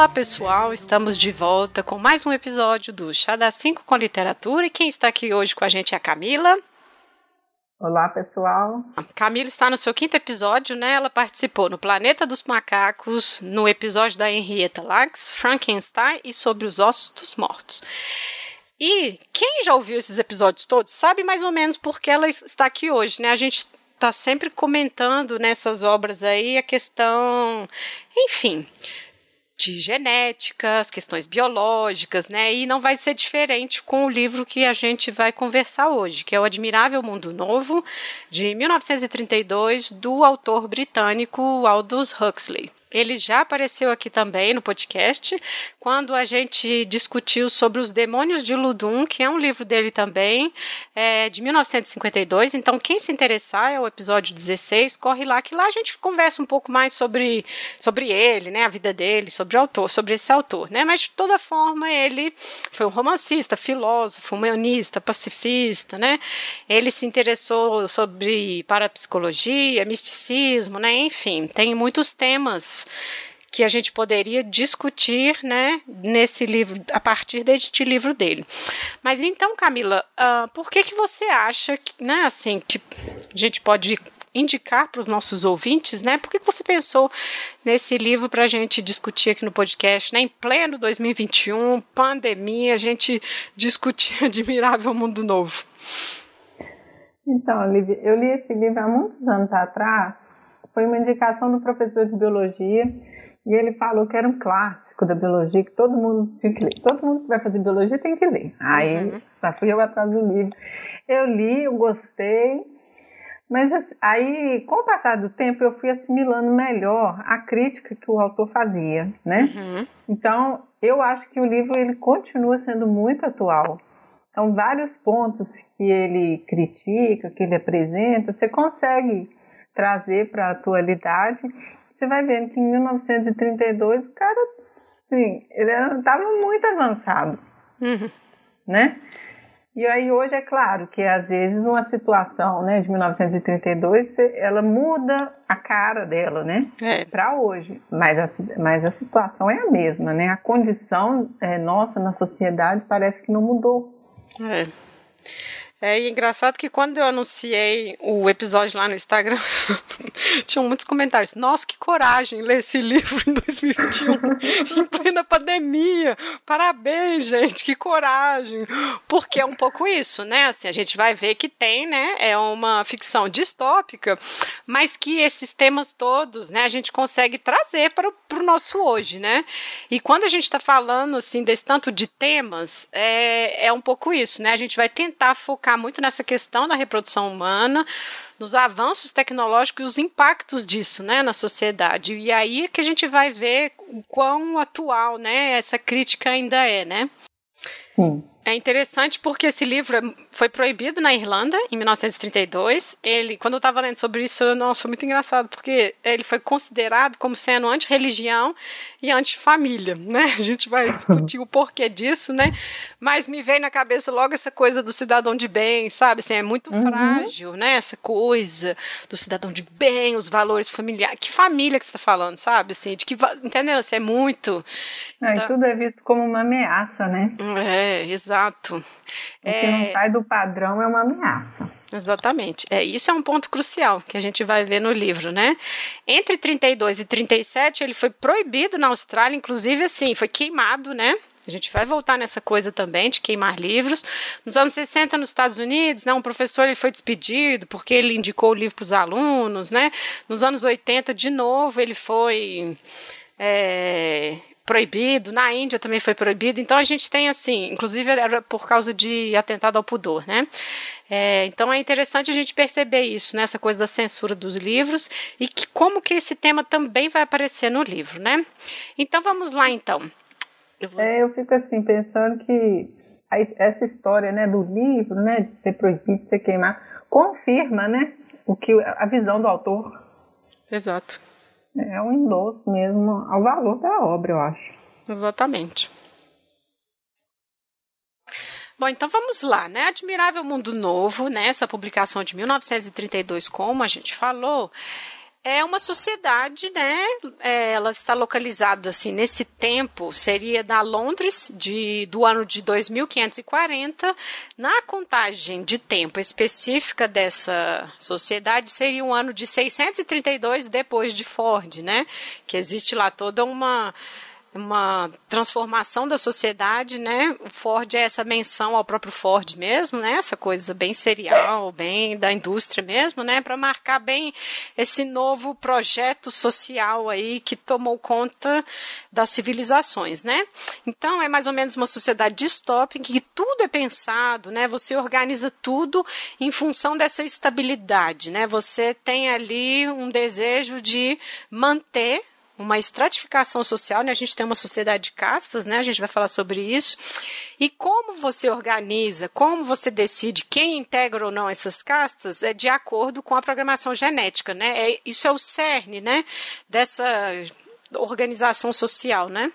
Olá pessoal, estamos de volta com mais um episódio do Chá da 5 com Literatura e quem está aqui hoje com a gente é a Camila. Olá pessoal. A Camila está no seu quinto episódio, né? Ela participou no Planeta dos Macacos, no episódio da Henrietta Lacks, Frankenstein e sobre os ossos dos mortos. E quem já ouviu esses episódios todos sabe mais ou menos por que ela está aqui hoje, né? A gente está sempre comentando nessas obras aí a questão, enfim, de genética, as questões biológicas, né? E não vai ser diferente com o livro que a gente vai conversar hoje, que é O Admirável Mundo Novo, de 1932, do autor britânico Aldous Huxley. Ele já apareceu aqui também no podcast, quando a gente discutiu sobre Os Demônios de Ludum, que é um livro dele também, é, de 1952. Então, quem se interessar, é o episódio 16, corre lá, que lá a gente conversa um pouco mais sobre, sobre ele, né, a vida dele, sobre o autor, sobre esse autor, né? Mas, de toda forma, ele foi um romancista, filósofo, humanista, pacifista, né? Ele se interessou sobre parapsicologia, misticismo, né? Enfim, tem muitos temas que a gente poderia discutir, né, nesse livro, a partir deste livro dele. Mas então, Camila, uh, por que que você acha, que, né, assim, que a gente pode indicar para os nossos ouvintes, né? Por que você pensou nesse livro para a gente discutir aqui no podcast, né? Em pleno 2021, pandemia, a gente discutir Admirável Mundo Novo. Então, eu li esse livro há muitos anos atrás foi uma indicação do professor de biologia e ele falou que era um clássico da biologia que todo mundo tinha que ler. Todo mundo que vai fazer biologia tem que ler. Aí uhum. já fui eu atrás do livro. Eu li, eu gostei, mas assim, aí com o passar do tempo eu fui assimilando melhor a crítica que o autor fazia, né? Uhum. Então eu acho que o livro ele continua sendo muito atual. Então vários pontos que ele critica, que ele apresenta, você consegue trazer para a atualidade, você vai vendo que em 1932 o cara, assim, ele estava muito avançado, uhum. né? E aí hoje é claro que às vezes uma situação, né, de 1932, ela muda a cara dela, né, é. para hoje. Mas a, mas a situação é a mesma, né? A condição é, nossa na sociedade parece que não mudou. É. É engraçado que quando eu anunciei o episódio lá no Instagram, tinham muitos comentários. Nossa, que coragem ler esse livro em 2021, em plena pandemia. Parabéns, gente, que coragem. Porque é um pouco isso, né? Assim, a gente vai ver que tem, né? É uma ficção distópica, mas que esses temas todos, né, a gente consegue trazer para o nosso hoje, né? E quando a gente está falando, assim, desse tanto de temas, é, é um pouco isso, né? A gente vai tentar focar focar muito nessa questão da reprodução humana, nos avanços tecnológicos e os impactos disso, né, na sociedade. E aí é que a gente vai ver o quão atual, né, essa crítica ainda é, né? Sim. É interessante porque esse livro é, foi proibido na Irlanda em 1932. Ele, quando eu estava lendo sobre isso, nossa, foi muito engraçado, porque ele foi considerado como sendo anti-religião e anti-família, né? A gente vai discutir o porquê disso, né? Mas me veio na cabeça logo essa coisa do cidadão de bem, sabe? Assim, é muito uhum. frágil, né? Essa coisa do cidadão de bem, os valores familiares. Que família que você está falando, sabe? Assim, de que, entendeu? Assim, é muito. É, então... tudo é visto como uma ameaça, né? É, exato Exato. O que é... não sai do padrão é uma ameaça. Exatamente. É, isso é um ponto crucial que a gente vai ver no livro, né? Entre 32 e 37, ele foi proibido na Austrália, inclusive assim, foi queimado, né? A gente vai voltar nessa coisa também de queimar livros. Nos anos 60, nos Estados Unidos, né, um professor ele foi despedido porque ele indicou o livro para os alunos, né? Nos anos 80, de novo, ele foi é, proibido, na Índia também foi proibido, então a gente tem assim, inclusive era por causa de atentado ao pudor, né? É, então é interessante a gente perceber isso, nessa né, coisa da censura dos livros e que como que esse tema também vai aparecer no livro, né? Então vamos lá então. Eu, vou... é, eu fico assim pensando que essa história, né, do livro, né, de ser proibido, de ser queimado, confirma, né, o que a visão do autor. Exato. É um endosso mesmo ao valor da obra, eu acho. Exatamente. Bom, então vamos lá, né? Admirável Mundo Novo, né? Essa publicação de 1932, como a gente falou, é uma sociedade, né? É, ela está localizada assim nesse tempo seria da Londres de do ano de 2540. Na contagem de tempo específica dessa sociedade seria um ano de 632 depois de Ford, né? Que existe lá toda uma uma transformação da sociedade, né? O Ford é essa menção ao próprio Ford mesmo, né? Essa coisa bem serial, bem da indústria mesmo, né? Para marcar bem esse novo projeto social aí que tomou conta das civilizações, né? Então é mais ou menos uma sociedade distópica em que tudo é pensado, né? Você organiza tudo em função dessa estabilidade, né? Você tem ali um desejo de manter uma estratificação social, né? A gente tem uma sociedade de castas, né? A gente vai falar sobre isso. E como você organiza, como você decide quem integra ou não essas castas é de acordo com a programação genética, né? É, isso é o cerne, né? Dessa organização social, né?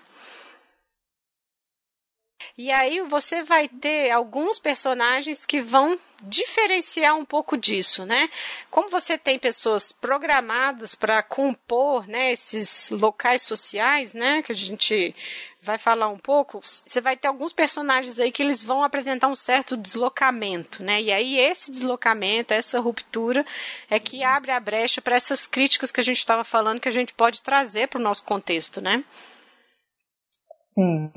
E aí você vai ter alguns personagens que vão diferenciar um pouco disso, né? Como você tem pessoas programadas para compor, né, esses locais sociais, né, que a gente vai falar um pouco, você vai ter alguns personagens aí que eles vão apresentar um certo deslocamento, né? E aí esse deslocamento, essa ruptura é que abre a brecha para essas críticas que a gente estava falando que a gente pode trazer para o nosso contexto, né? Sim,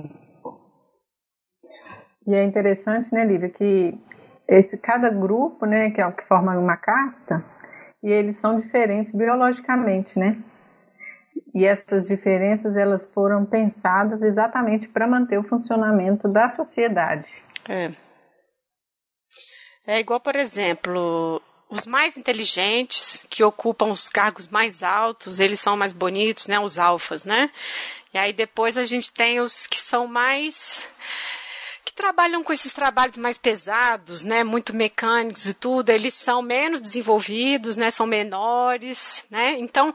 e é interessante, né, Lívia, que esse, cada grupo, né, que é o que forma uma casta, e eles são diferentes biologicamente, né? E essas diferenças elas foram pensadas exatamente para manter o funcionamento da sociedade. É. É igual, por exemplo, os mais inteligentes que ocupam os cargos mais altos, eles são mais bonitos, né? Os alfas, né? E aí depois a gente tem os que são mais trabalham com esses trabalhos mais pesados, né, muito mecânicos e tudo, eles são menos desenvolvidos, né, são menores, né? Então,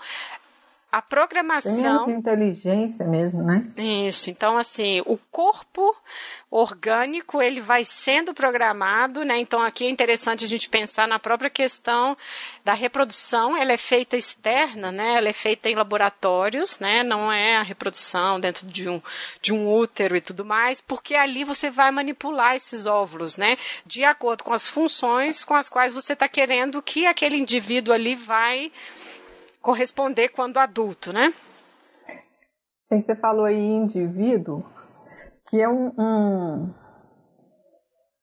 a programação. Tem inteligência mesmo, né? Isso. Então, assim, o corpo orgânico ele vai sendo programado, né? Então, aqui é interessante a gente pensar na própria questão da reprodução. Ela é feita externa, né? Ela é feita em laboratórios, né? Não é a reprodução dentro de um, de um útero e tudo mais, porque ali você vai manipular esses óvulos, né? De acordo com as funções com as quais você está querendo que aquele indivíduo ali vai corresponder quando adulto, né? Você falou aí indivíduo, que é um, um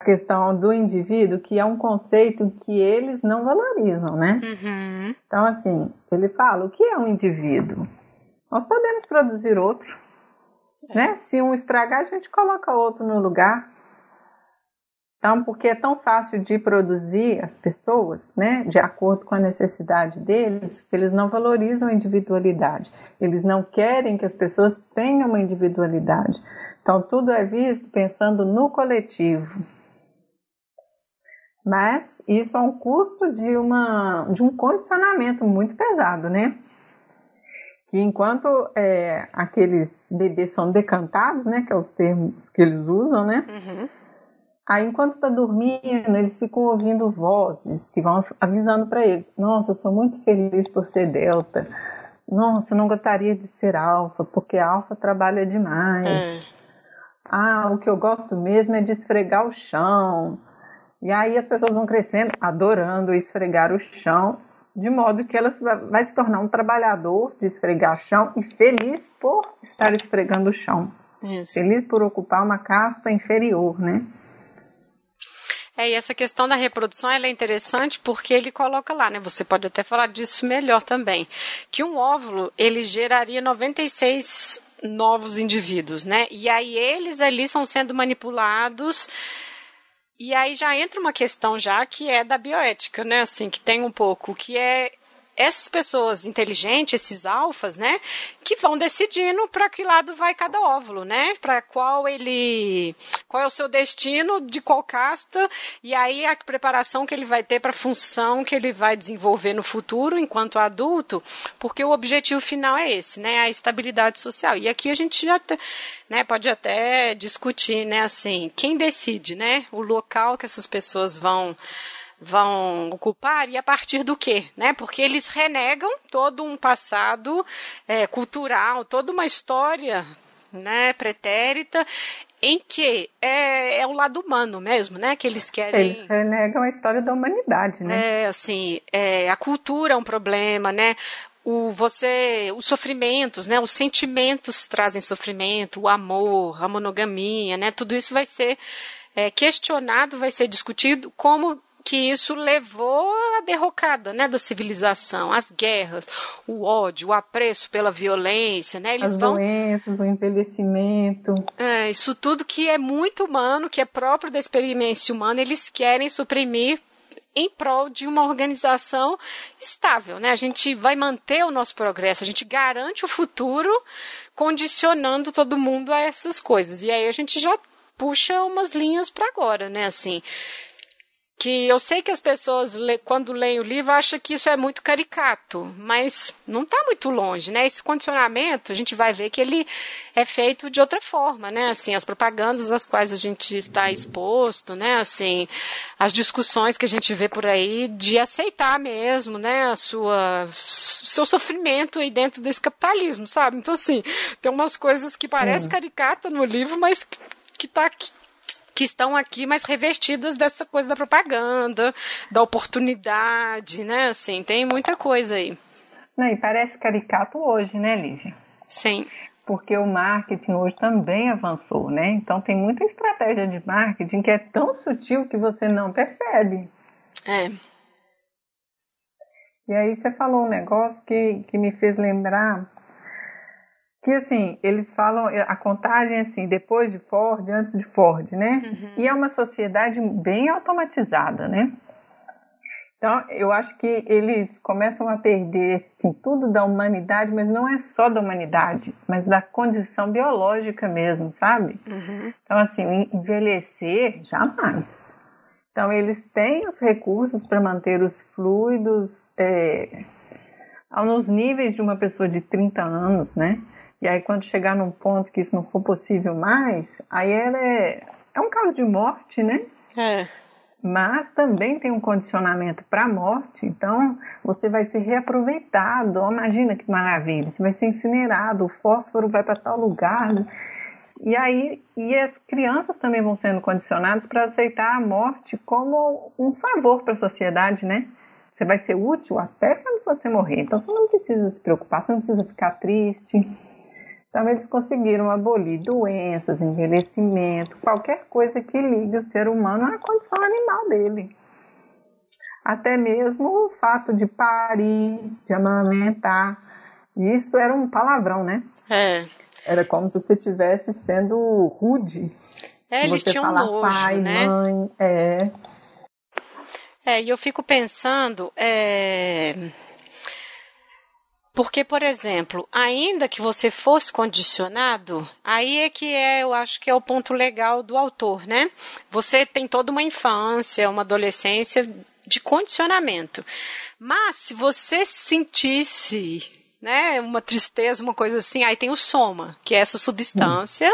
questão do indivíduo, que é um conceito que eles não valorizam, né? Uhum. Então, assim, ele fala, o que é um indivíduo? Nós podemos produzir outro, é. né? Se um estragar, a gente coloca outro no lugar. Então, porque é tão fácil de produzir as pessoas, né, de acordo com a necessidade deles, que eles não valorizam a individualidade. Eles não querem que as pessoas tenham uma individualidade. Então, tudo é visto pensando no coletivo. Mas isso é um custo de, uma, de um condicionamento muito pesado, né? Que enquanto é, aqueles bebês são decantados, né, que é os termos que eles usam, né? Uhum Aí, enquanto está dormindo, eles ficam ouvindo vozes que vão avisando para eles: Nossa, eu sou muito feliz por ser delta. Nossa, eu não gostaria de ser alfa, porque alfa trabalha demais. É. Ah, o que eu gosto mesmo é de esfregar o chão. E aí as pessoas vão crescendo, adorando esfregar o chão, de modo que ela vai se tornar um trabalhador de esfregar o chão e feliz por estar esfregando o chão. Isso. Feliz por ocupar uma casta inferior, né? É, e essa questão da reprodução é interessante porque ele coloca lá, né? Você pode até falar disso melhor também. Que um óvulo, ele geraria 96 novos indivíduos, né? E aí eles ali são sendo manipulados. E aí já entra uma questão já que é da bioética, né? Assim, que tem um pouco, que é essas pessoas inteligentes, esses alfas, né, que vão decidindo para que lado vai cada óvulo, né, para qual ele, qual é o seu destino, de qual casta, e aí a preparação que ele vai ter para a função que ele vai desenvolver no futuro enquanto adulto, porque o objetivo final é esse, né, a estabilidade social. E aqui a gente já né, pode até discutir, né, assim, quem decide, né, o local que essas pessoas vão vão ocupar e a partir do quê, né? Porque eles renegam todo um passado é, cultural, toda uma história né, pretérita, em que é, é o lado humano mesmo, né, que eles querem... Eles renegam a história da humanidade, né? É, assim, é, a cultura é um problema, né, o você os sofrimentos, né, os sentimentos trazem sofrimento, o amor, a monogamia, né, tudo isso vai ser é, questionado, vai ser discutido como que isso levou à derrocada, né, da civilização, as guerras, o ódio, o apreço pela violência, né, eles as vão... doenças, o envelhecimento. É, isso tudo que é muito humano, que é próprio da experiência humana, eles querem suprimir em prol de uma organização estável, né? A gente vai manter o nosso progresso, a gente garante o futuro condicionando todo mundo a essas coisas. E aí a gente já puxa umas linhas para agora, né? Assim, que eu sei que as pessoas, quando leem o livro, acham que isso é muito caricato, mas não está muito longe, né? Esse condicionamento, a gente vai ver que ele é feito de outra forma, né? Assim, as propagandas às quais a gente está exposto, né? Assim, as discussões que a gente vê por aí de aceitar mesmo, né? A sua, seu sofrimento aí dentro desse capitalismo, sabe? Então, assim, tem umas coisas que parecem caricata no livro, mas que está que estão aqui mais revestidas dessa coisa da propaganda, da oportunidade, né? Assim, tem muita coisa aí. Não, e parece caricato hoje, né, Lívia? Sim. Porque o marketing hoje também avançou, né? Então tem muita estratégia de marketing que é tão sutil que você não percebe. É. E aí você falou um negócio que, que me fez lembrar que assim, eles falam a contagem assim, depois de Ford, antes de Ford, né? Uhum. E é uma sociedade bem automatizada, né? Então, eu acho que eles começam a perder assim, tudo da humanidade, mas não é só da humanidade, mas da condição biológica mesmo, sabe? Uhum. Então, assim, envelhecer, jamais. Então, eles têm os recursos para manter os fluidos é, nos níveis de uma pessoa de 30 anos, né? E aí, quando chegar num ponto que isso não for possível mais, aí ela é, é um caso de morte, né? É. Mas também tem um condicionamento para a morte, então você vai ser reaproveitado. Imagina que maravilha! Você vai ser incinerado, o fósforo vai para tal lugar. E aí, e as crianças também vão sendo condicionadas para aceitar a morte como um favor para a sociedade, né? Você vai ser útil até quando você morrer. Então você não precisa se preocupar, você não precisa ficar triste. Então, eles conseguiram abolir doenças, envelhecimento, qualquer coisa que ligue o ser humano à condição animal dele. Até mesmo o fato de parir, de amamentar. Isso era um palavrão, né? É. Era como se você estivesse sendo rude. É, eles você tinham falar nojo, pai, né? mãe, é. É, e eu fico pensando, é porque, por exemplo, ainda que você fosse condicionado, aí é que é, eu acho que é o ponto legal do autor, né? Você tem toda uma infância, uma adolescência de condicionamento. Mas se você sentisse né, uma tristeza, uma coisa assim, aí tem o soma, que é essa substância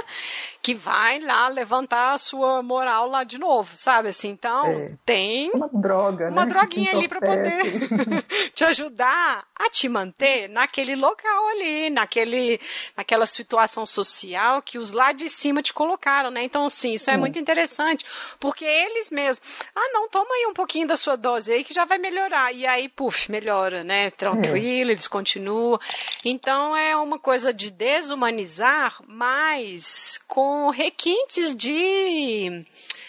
que vai lá levantar a sua moral lá de novo, sabe? Assim, então é. tem uma droga, uma né? droguinha ali para poder te ajudar a te manter naquele local ali, naquele, naquela situação social que os lá de cima te colocaram, né? Então, assim, isso é, é muito interessante, porque eles mesmos, ah, não, toma aí um pouquinho da sua dose aí que já vai melhorar. E aí, puf, melhora, né? Tranquilo, é. eles continuam. Então, é uma coisa de desumanizar, mas com requintes de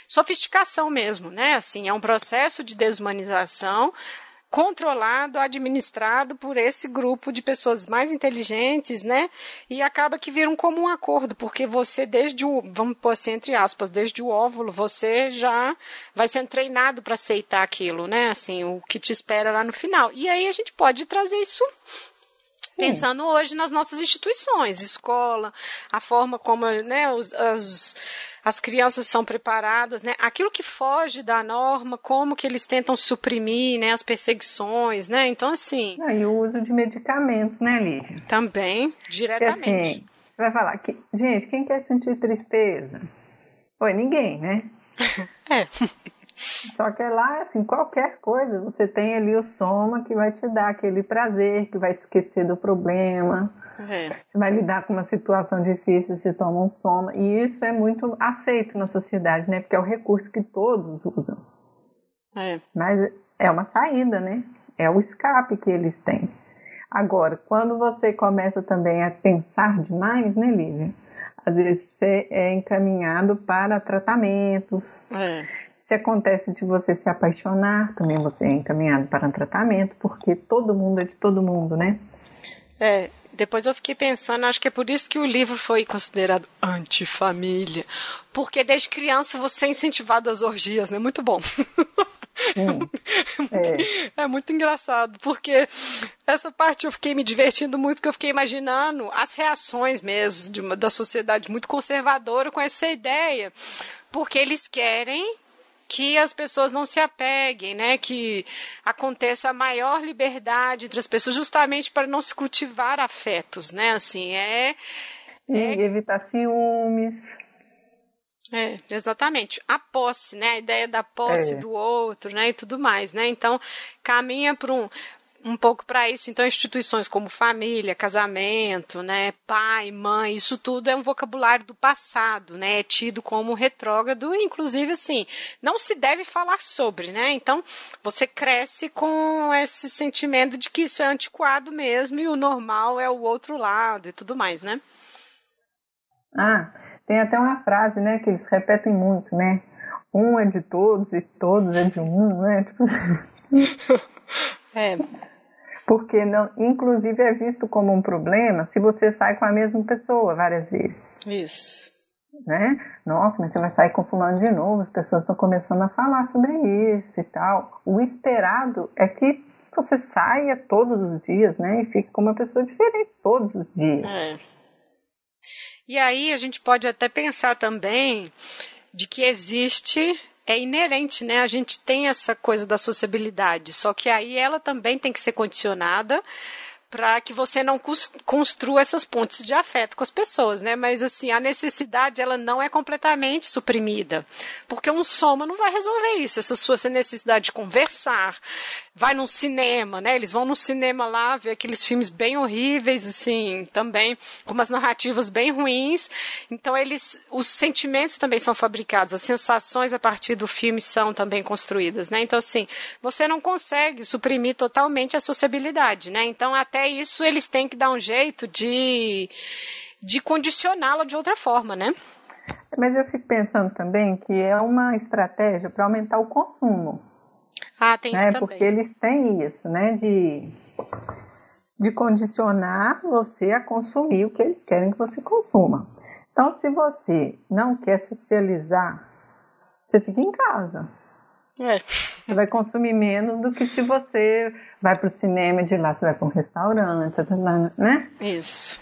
sofisticação mesmo, né? Assim, é um processo de desumanização controlado, administrado por esse grupo de pessoas mais inteligentes, né? E acaba que vira um comum acordo, porque você desde o, vamos pôr assim entre aspas, desde o óvulo, você já vai sendo treinado para aceitar aquilo, né? Assim, o que te espera lá no final. E aí a gente pode trazer isso pensando hoje nas nossas instituições, escola, a forma como né, os, as, as crianças são preparadas, né, aquilo que foge da norma, como que eles tentam suprimir, né, as perseguições, né, então assim... E o uso de medicamentos, né, Lívia? Também, diretamente. Porque, assim, vai falar, que, gente, quem quer sentir tristeza? Oi, ninguém, né? é. Só que lá, assim, qualquer coisa, você tem ali o soma que vai te dar aquele prazer, que vai te esquecer do problema. É. Vai lidar com uma situação difícil, você toma um soma. E isso é muito aceito na sociedade, né? Porque é o recurso que todos usam. É. Mas é uma saída, né? É o escape que eles têm. Agora, quando você começa também a pensar demais, né, Lívia? Às vezes você é encaminhado para tratamentos. É. Se acontece de você se apaixonar, também você é encaminhado para um tratamento, porque todo mundo é de todo mundo, né? É, depois eu fiquei pensando, acho que é por isso que o livro foi considerado antifamília. Porque desde criança você é incentivado às orgias, né? Muito bom. Hum, é. é. muito engraçado, porque essa parte eu fiquei me divertindo muito, porque eu fiquei imaginando as reações mesmo de uma, da sociedade muito conservadora com essa ideia, porque eles querem que as pessoas não se apeguem, né? Que aconteça a maior liberdade entre as pessoas, justamente para não se cultivar afetos, né? Assim, é. E é... evitar ciúmes. É, exatamente. A posse, né? A ideia da posse é. do outro, né? E tudo mais, né? Então, caminha para um, um pouco para isso. Então, instituições como família, casamento, né, pai, mãe, isso tudo é um vocabulário do passado, né, é tido como retrógrado, inclusive assim, não se deve falar sobre, né? Então, você cresce com esse sentimento de que isso é antiquado mesmo e o normal é o outro lado e tudo mais, né? Ah, tem até uma frase, né, que eles repetem muito, né? Um é de todos e todos é de um, né? Tipo assim. É. Porque, não, inclusive, é visto como um problema se você sai com a mesma pessoa várias vezes. Isso. Né? Nossa, mas você vai sair com fulano de novo, as pessoas estão começando a falar sobre isso e tal. O esperado é que você saia todos os dias, né? E fique com uma pessoa diferente todos os dias. É. E aí a gente pode até pensar também de que existe é inerente, né? A gente tem essa coisa da sociabilidade, só que aí ela também tem que ser condicionada para que você não construa essas pontes de afeto com as pessoas, né? Mas assim, a necessidade ela não é completamente suprimida, porque um soma não vai resolver isso. Essa sua necessidade de conversar, vai num cinema, né? Eles vão no cinema lá ver aqueles filmes bem horríveis, assim, também com umas narrativas bem ruins. Então eles, os sentimentos também são fabricados, as sensações a partir do filme são também construídas, né? Então assim, você não consegue suprimir totalmente a sociabilidade, né? Então até até isso eles têm que dar um jeito de, de condicioná-la de outra forma, né? Mas eu fico pensando também que é uma estratégia para aumentar o consumo. Ah, tem né? isso também. Porque eles têm isso, né? De, de condicionar você a consumir o que eles querem que você consuma. Então, se você não quer socializar, você fica em casa. É. Você vai consumir menos do que se você vai para o cinema de lá você vai para um restaurante, né? Isso.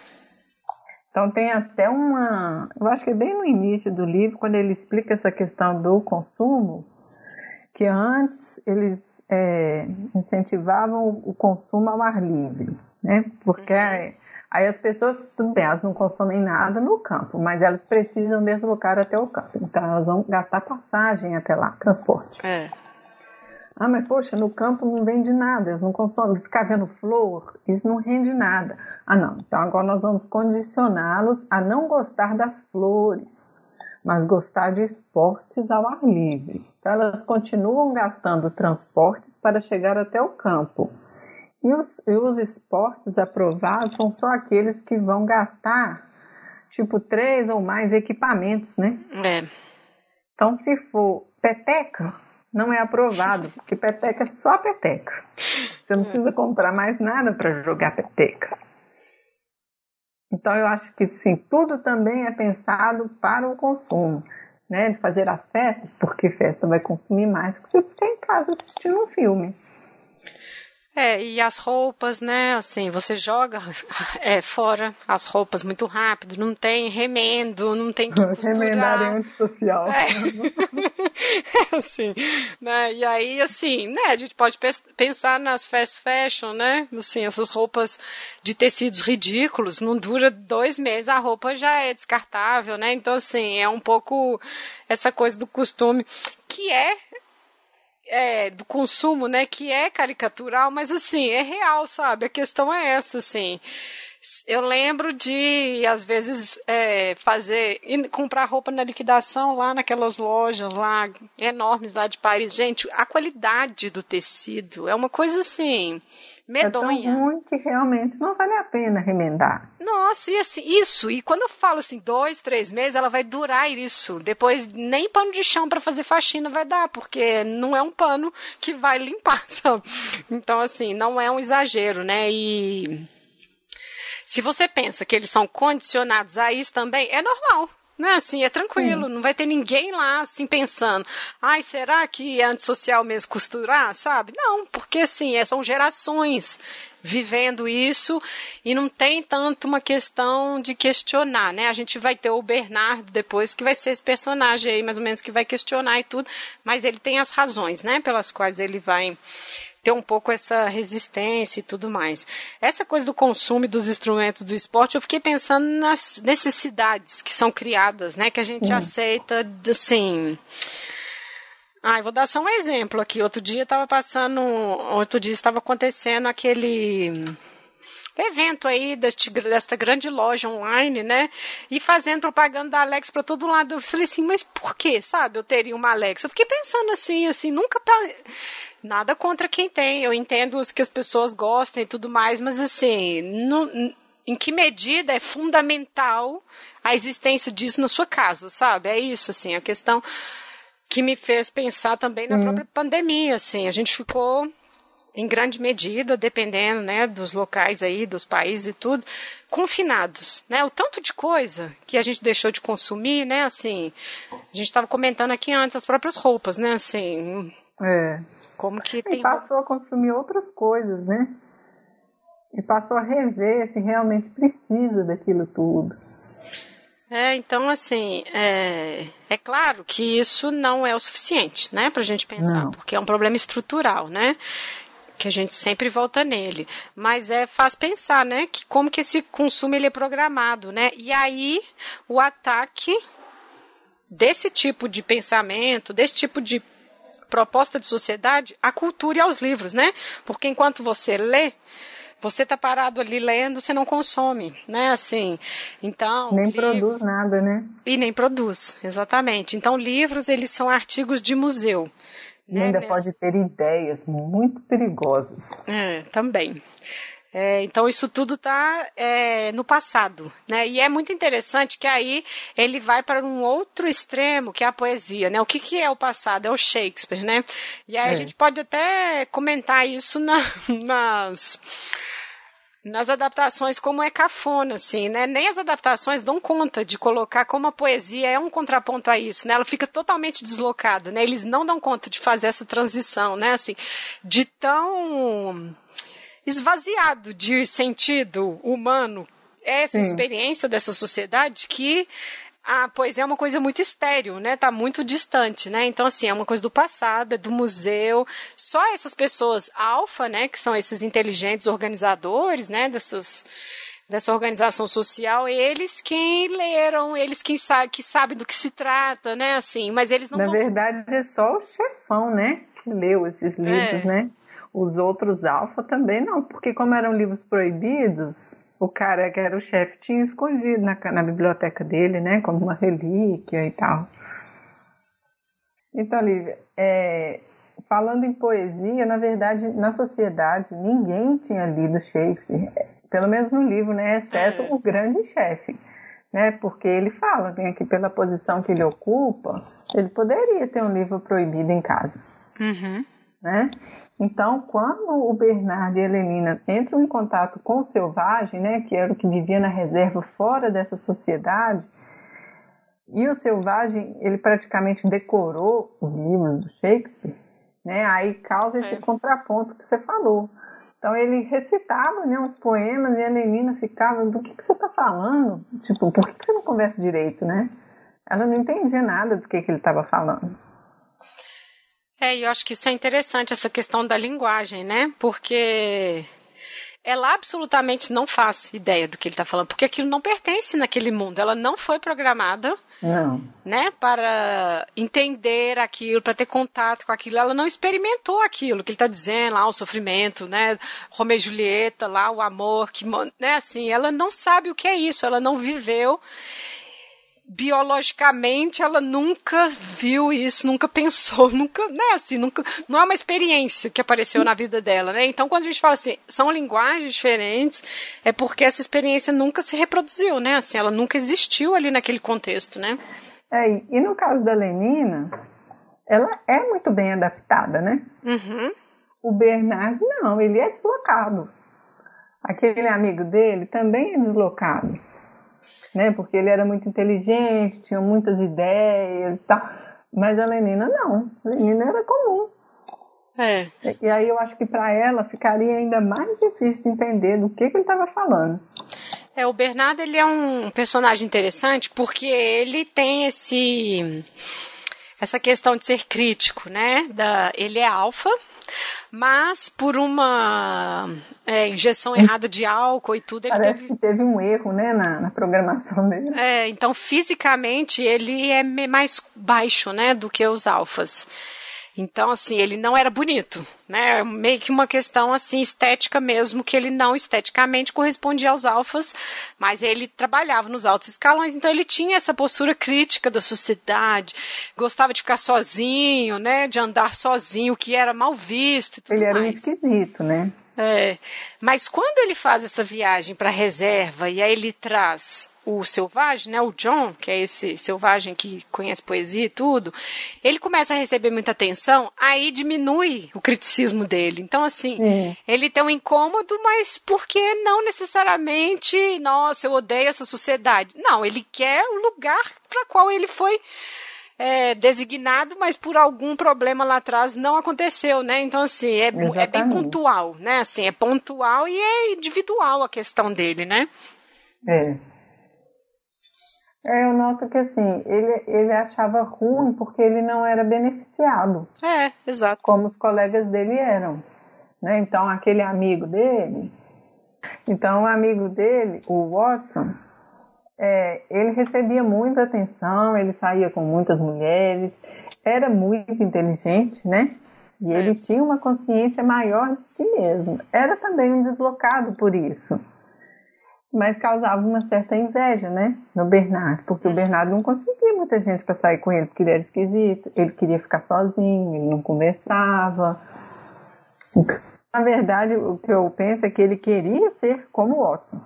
Então tem até uma. Eu acho que é bem no início do livro, quando ele explica essa questão do consumo, que antes eles é, incentivavam o consumo ao ar livre, né? Porque uhum. Aí as pessoas, tudo bem, elas não consomem nada no campo, mas elas precisam deslocar até o campo. Então elas vão gastar passagem até lá, transporte. É. Ah, mas poxa, no campo não vende nada, eles não consomem. Ficar vendo flor, isso não rende nada. Ah, não. Então agora nós vamos condicioná-los a não gostar das flores, mas gostar de esportes ao ar livre. Então elas continuam gastando transportes para chegar até o campo e os, e os esportes aprovados são só aqueles que vão gastar, tipo, três ou mais equipamentos, né? É. Então, se for peteca, não é aprovado, porque peteca é só peteca. Você não precisa comprar mais nada para jogar peteca. Então, eu acho que, sim, tudo também é pensado para o consumo. Né, de fazer as festas, porque festa vai consumir mais que você ficar em casa assistindo um filme. É, e as roupas, né? Assim, você joga é, fora as roupas muito rápido, não tem remendo, não tem que costurar. Remendar é antissocial. É. assim, né? E aí, assim, né? A gente pode pensar nas fast fashion, né? Assim, essas roupas de tecidos ridículos, não dura dois meses, a roupa já é descartável, né? Então, assim, é um pouco essa coisa do costume que é é, do consumo, né, que é caricatural, mas assim, é real, sabe? A questão é essa, assim. Eu lembro de, às vezes, é, fazer, comprar roupa na liquidação lá naquelas lojas lá enormes lá de Paris. Gente, a qualidade do tecido é uma coisa assim medonha. É tão ruim que realmente não vale a pena remendar. Nossa, e assim, isso. E quando eu falo assim, dois, três meses, ela vai durar isso. Depois, nem pano de chão para fazer faxina vai dar, porque não é um pano que vai limpar, sabe? Então, assim, não é um exagero, né? E. Se você pensa que eles são condicionados a isso também, é normal. Né, assim, é tranquilo, não vai ter ninguém lá assim pensando, ai, será que é antissocial mesmo costurar, sabe? Não, porque assim, é, são gerações vivendo isso e não tem tanto uma questão de questionar, né? A gente vai ter o Bernardo depois, que vai ser esse personagem aí, mais ou menos, que vai questionar e tudo, mas ele tem as razões, né, pelas quais ele vai ter um pouco essa resistência e tudo mais. Essa coisa do consumo dos instrumentos do esporte, eu fiquei pensando nas necessidades que são criadas, né? Que a gente Sim. aceita, assim. Ah, eu vou dar só um exemplo aqui. Outro dia estava passando, outro dia estava acontecendo aquele evento aí deste, desta grande loja online, né? E fazendo propaganda da Alex para todo lado. Eu falei assim, mas por que, sabe? Eu teria uma Alex. Eu fiquei pensando assim, assim, nunca nada contra quem tem. Eu entendo que as pessoas gostem e tudo mais, mas assim, no, em que medida é fundamental a existência disso na sua casa, sabe? É isso, assim, a questão que me fez pensar também na própria pandemia, assim, a gente ficou em grande medida, dependendo, né, dos locais aí, dos países e tudo, confinados, né? O tanto de coisa que a gente deixou de consumir, né, assim, a gente estava comentando aqui antes as próprias roupas, né, assim. É. Como que e tem passou a consumir outras coisas, né? E passou a rever se realmente precisa daquilo tudo. É, então, assim, é, é claro que isso não é o suficiente, né, para a gente pensar, não. porque é um problema estrutural, né? Que a gente sempre volta nele, mas é faz pensar, né, que como que esse consumo ele é programado, né? E aí o ataque desse tipo de pensamento, desse tipo de proposta de sociedade à cultura e aos livros, né? Porque enquanto você lê, você está parado ali lendo, você não consome, né? Assim, então nem livro... produz nada, né? E nem produz, exatamente. Então livros eles são artigos de museu. E ainda pode ter ideias muito perigosas. É, também. É, então isso tudo está é, no passado, né? E é muito interessante que aí ele vai para um outro extremo, que é a poesia, né? O que, que é o passado? É o Shakespeare, né? E aí é. a gente pode até comentar isso na, nas nas adaptações como é cafona, assim, né? Nem as adaptações dão conta de colocar como a poesia é um contraponto a isso, né? Ela fica totalmente deslocada, né? Eles não dão conta de fazer essa transição, né? Assim, de tão esvaziado de sentido humano essa Sim. experiência dessa sociedade que a poesia é uma coisa muito estéreo, né? Tá muito distante, né? Então, assim, é uma coisa do passado, é do museu. Só essas pessoas alfa, né? Que são esses inteligentes organizadores, né? Dessas, dessa organização social, eles quem leram, eles quem sabe, que sabem do que se trata, né? Assim, mas eles não. Na verdade, é só o chefão, né? Que leu esses livros, é. né? Os outros alfa também não, porque como eram livros proibidos, o cara que era o chefe tinha escondido na, na biblioteca dele, né, como uma relíquia e tal. Então, Lívia, é, falando em poesia, na verdade, na sociedade, ninguém tinha lido Shakespeare, pelo menos no livro, né, exceto é. o grande chefe, né, porque ele fala, tem aqui pela posição que ele ocupa, ele poderia ter um livro proibido em casa, uhum. né? Então, quando o Bernardo e a Helenina entram em contato com o selvagem, né, que era o que vivia na reserva fora dessa sociedade, e o selvagem, ele praticamente decorou os livros do Shakespeare, né, aí causa esse é. contraponto que você falou. Então ele recitava né, uns poemas e a Helenina ficava, do que, que você está falando? Tipo, por que, que você não conversa direito, né? Ela não entendia nada do que, que ele estava falando. É, eu acho que isso é interessante, essa questão da linguagem, né? Porque ela absolutamente não faz ideia do que ele está falando, porque aquilo não pertence naquele mundo. Ela não foi programada não. Né, para entender aquilo, para ter contato com aquilo. Ela não experimentou aquilo que ele está dizendo lá, o sofrimento, né? Romeu e Julieta, lá, o amor, que, né, assim, ela não sabe o que é isso, ela não viveu biologicamente ela nunca viu isso, nunca pensou, nunca, né, assim, nunca, não é uma experiência que apareceu na vida dela, né? Então quando a gente fala assim, são linguagens diferentes, é porque essa experiência nunca se reproduziu, né? Assim, ela nunca existiu ali naquele contexto, né? É, e no caso da Lenina, ela é muito bem adaptada, né? Uhum. O Bernard não, ele é deslocado. Aquele amigo dele também é deslocado né? Porque ele era muito inteligente, tinha muitas ideias e tal. Mas a Lenina não. A Lenina era comum. É. E aí eu acho que para ela ficaria ainda mais difícil de entender do que, que ele estava falando. É, o Bernardo ele é um personagem interessante porque ele tem esse essa questão de ser crítico, né? Da, ele é alfa, mas por uma é, injeção errada de álcool e tudo. Ele Parece teve... que teve um erro, né, na, na, programação dele. É, então fisicamente ele é mais baixo, né, do que os alfas. Então, assim, ele não era bonito, né? Meio que uma questão, assim, estética mesmo, que ele não esteticamente correspondia aos alfas, mas ele trabalhava nos altos escalões, então ele tinha essa postura crítica da sociedade, gostava de ficar sozinho, né? De andar sozinho, que era mal visto e tudo Ele era mais. um esquisito, né? É, mas quando ele faz essa viagem para a reserva e aí ele traz o selvagem, né, o John, que é esse selvagem que conhece poesia e tudo, ele começa a receber muita atenção, aí diminui o criticismo dele. Então, assim, Sim. ele tem um incômodo, mas porque não necessariamente, nossa, eu odeio essa sociedade. Não, ele quer o lugar para qual ele foi é, designado, mas por algum problema lá atrás não aconteceu, né? Então, assim, é, é, bem pontual, né? Assim, é pontual e é individual a questão dele, né? É. é eu noto que, assim, ele, ele achava ruim porque ele não era beneficiado. É, exato. Como os colegas dele eram. Né? Então, aquele amigo dele... Então, o amigo dele, o Watson é, ele recebia muita atenção, ele saía com muitas mulheres, era muito inteligente, né? E ele é. tinha uma consciência maior de si mesmo. Era também um deslocado por isso. Mas causava uma certa inveja, né? No Bernardo, porque o. Bernardo não conseguia muita gente para sair com ele, porque ele era esquisito, ele queria ficar sozinho, ele não conversava. Na verdade, o que eu penso é que ele queria ser como o Watson.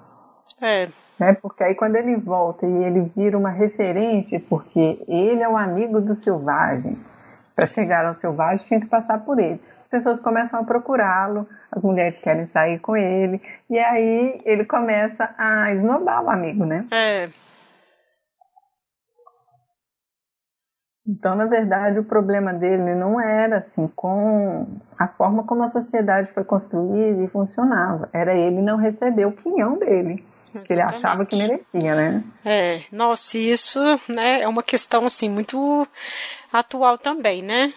É, né? Porque aí quando ele volta e ele vira uma referência, porque ele é o amigo do selvagem. Para chegar ao selvagem tinha que passar por ele. As pessoas começam a procurá-lo, as mulheres querem sair com ele, e aí ele começa a esnobar o amigo, né? É. Então, na verdade, o problema dele não era assim com a forma como a sociedade foi construída e funcionava. Era ele não receber o quinhão dele que ele achava que merecia, né? É, nossa, isso, né, é uma questão assim muito atual também, né?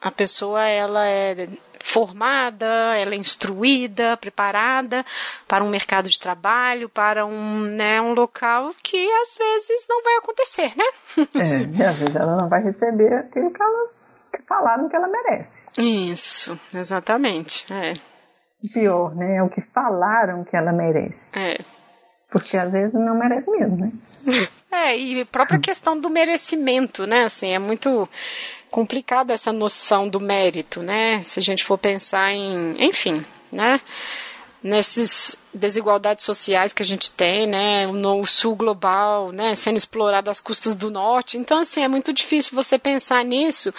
A pessoa ela é formada, ela é instruída, preparada para um mercado de trabalho, para um, né, um local que às vezes não vai acontecer, né? É, às vezes ela não vai receber aquilo que ela que falaram que ela merece. Isso, exatamente. É. Pior, né? É o que falaram que ela merece. É. Porque às vezes não merece mesmo, né? É, e a própria questão do merecimento, né? Assim, é muito complicada essa noção do mérito, né? Se a gente for pensar em, enfim, né? Nesses desigualdades sociais que a gente tem, né? No sul global, né? Sendo explorado às custas do norte. Então, assim, é muito difícil você pensar nisso.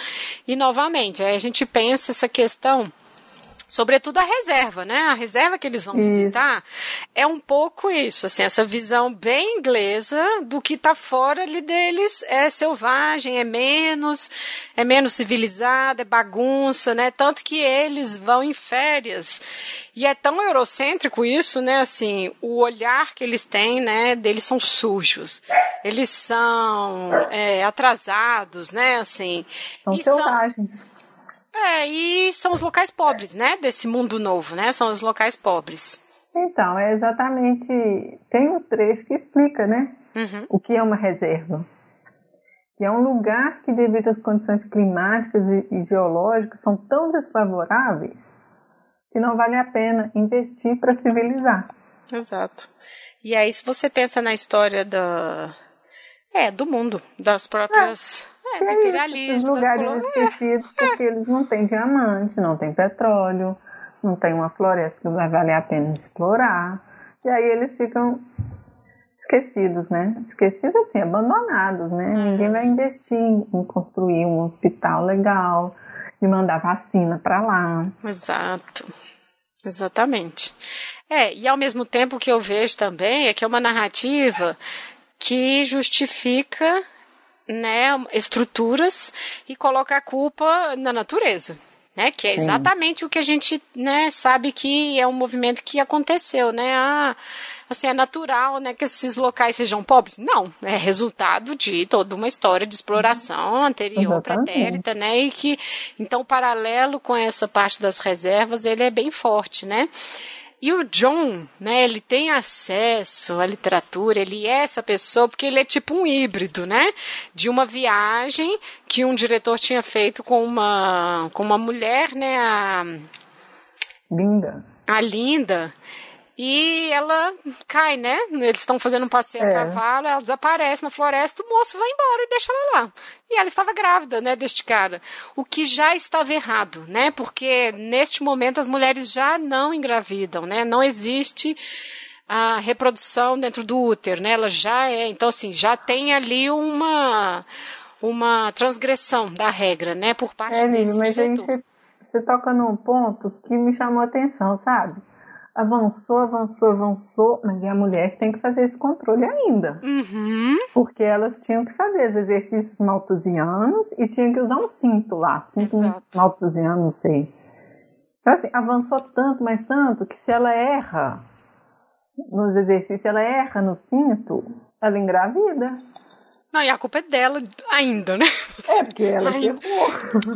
E, novamente, aí a gente pensa essa questão sobretudo a reserva, né? A reserva que eles vão isso. visitar é um pouco isso, assim, essa visão bem inglesa do que está fora ali deles é selvagem, é menos, é menos civilizado, é bagunça, né? Tanto que eles vão em férias e é tão eurocêntrico isso, né? Assim, o olhar que eles têm, né? Deles são sujos, eles são é, atrasados, né? Assim, são selvagens. São, é, e são os locais pobres, né? Desse mundo novo, né? São os locais pobres. Então, é exatamente. Tem um trecho que explica, né? Uhum. O que é uma reserva. Que é um lugar que, devido às condições climáticas e geológicas, são tão desfavoráveis que não vale a pena investir para civilizar. Exato. E aí, se você pensa na história da, é, do mundo, das próprias. É, é. Esses lugares das esquecidos porque eles não têm diamante, não têm petróleo, não tem uma floresta que vai valer a pena explorar. E aí eles ficam esquecidos, né? Esquecidos assim, abandonados, né? Uhum. Ninguém vai investir em construir um hospital legal e mandar vacina para lá. Exato. Exatamente. É, e ao mesmo tempo que eu vejo também é que é uma narrativa que justifica né, estruturas e coloca a culpa na natureza. Né, que é exatamente o que a gente né, sabe que é um movimento que aconteceu, né? Ah, assim, é natural né, que esses locais sejam pobres? Não, é resultado de toda uma história de exploração uhum. anterior, pretérita, né? E que, então, paralelo com essa parte das reservas, ele é bem forte, né? E o John, né, ele tem acesso à literatura, ele é essa pessoa porque ele é tipo um híbrido, né? De uma viagem que um diretor tinha feito com uma, com uma mulher, né? A, Linda. A Linda e ela cai, né? Eles estão fazendo um passeio é. a cavalo, ela desaparece na floresta, o moço vai embora e deixa ela lá. E ela estava grávida, né, deste cara. O que já estava errado, né? Porque neste momento as mulheres já não engravidam, né? Não existe a reprodução dentro do útero, né? Ela já é, então assim, já tem ali uma uma transgressão da regra, né, por parte é, desse mas diretor. Você, você toca num ponto que me chamou a atenção, sabe? Avançou, avançou, avançou, mas é a mulher que tem que fazer esse controle ainda. Uhum. Porque elas tinham que fazer os exercícios malthusianos e tinham que usar um cinto lá, cinto Exato. malthusiano, não sei. Então, assim, avançou tanto, mas tanto, que se ela erra nos exercícios, ela erra no cinto, ela engravida. Não, e a culpa é dela ainda, né? É, porque ela ainda,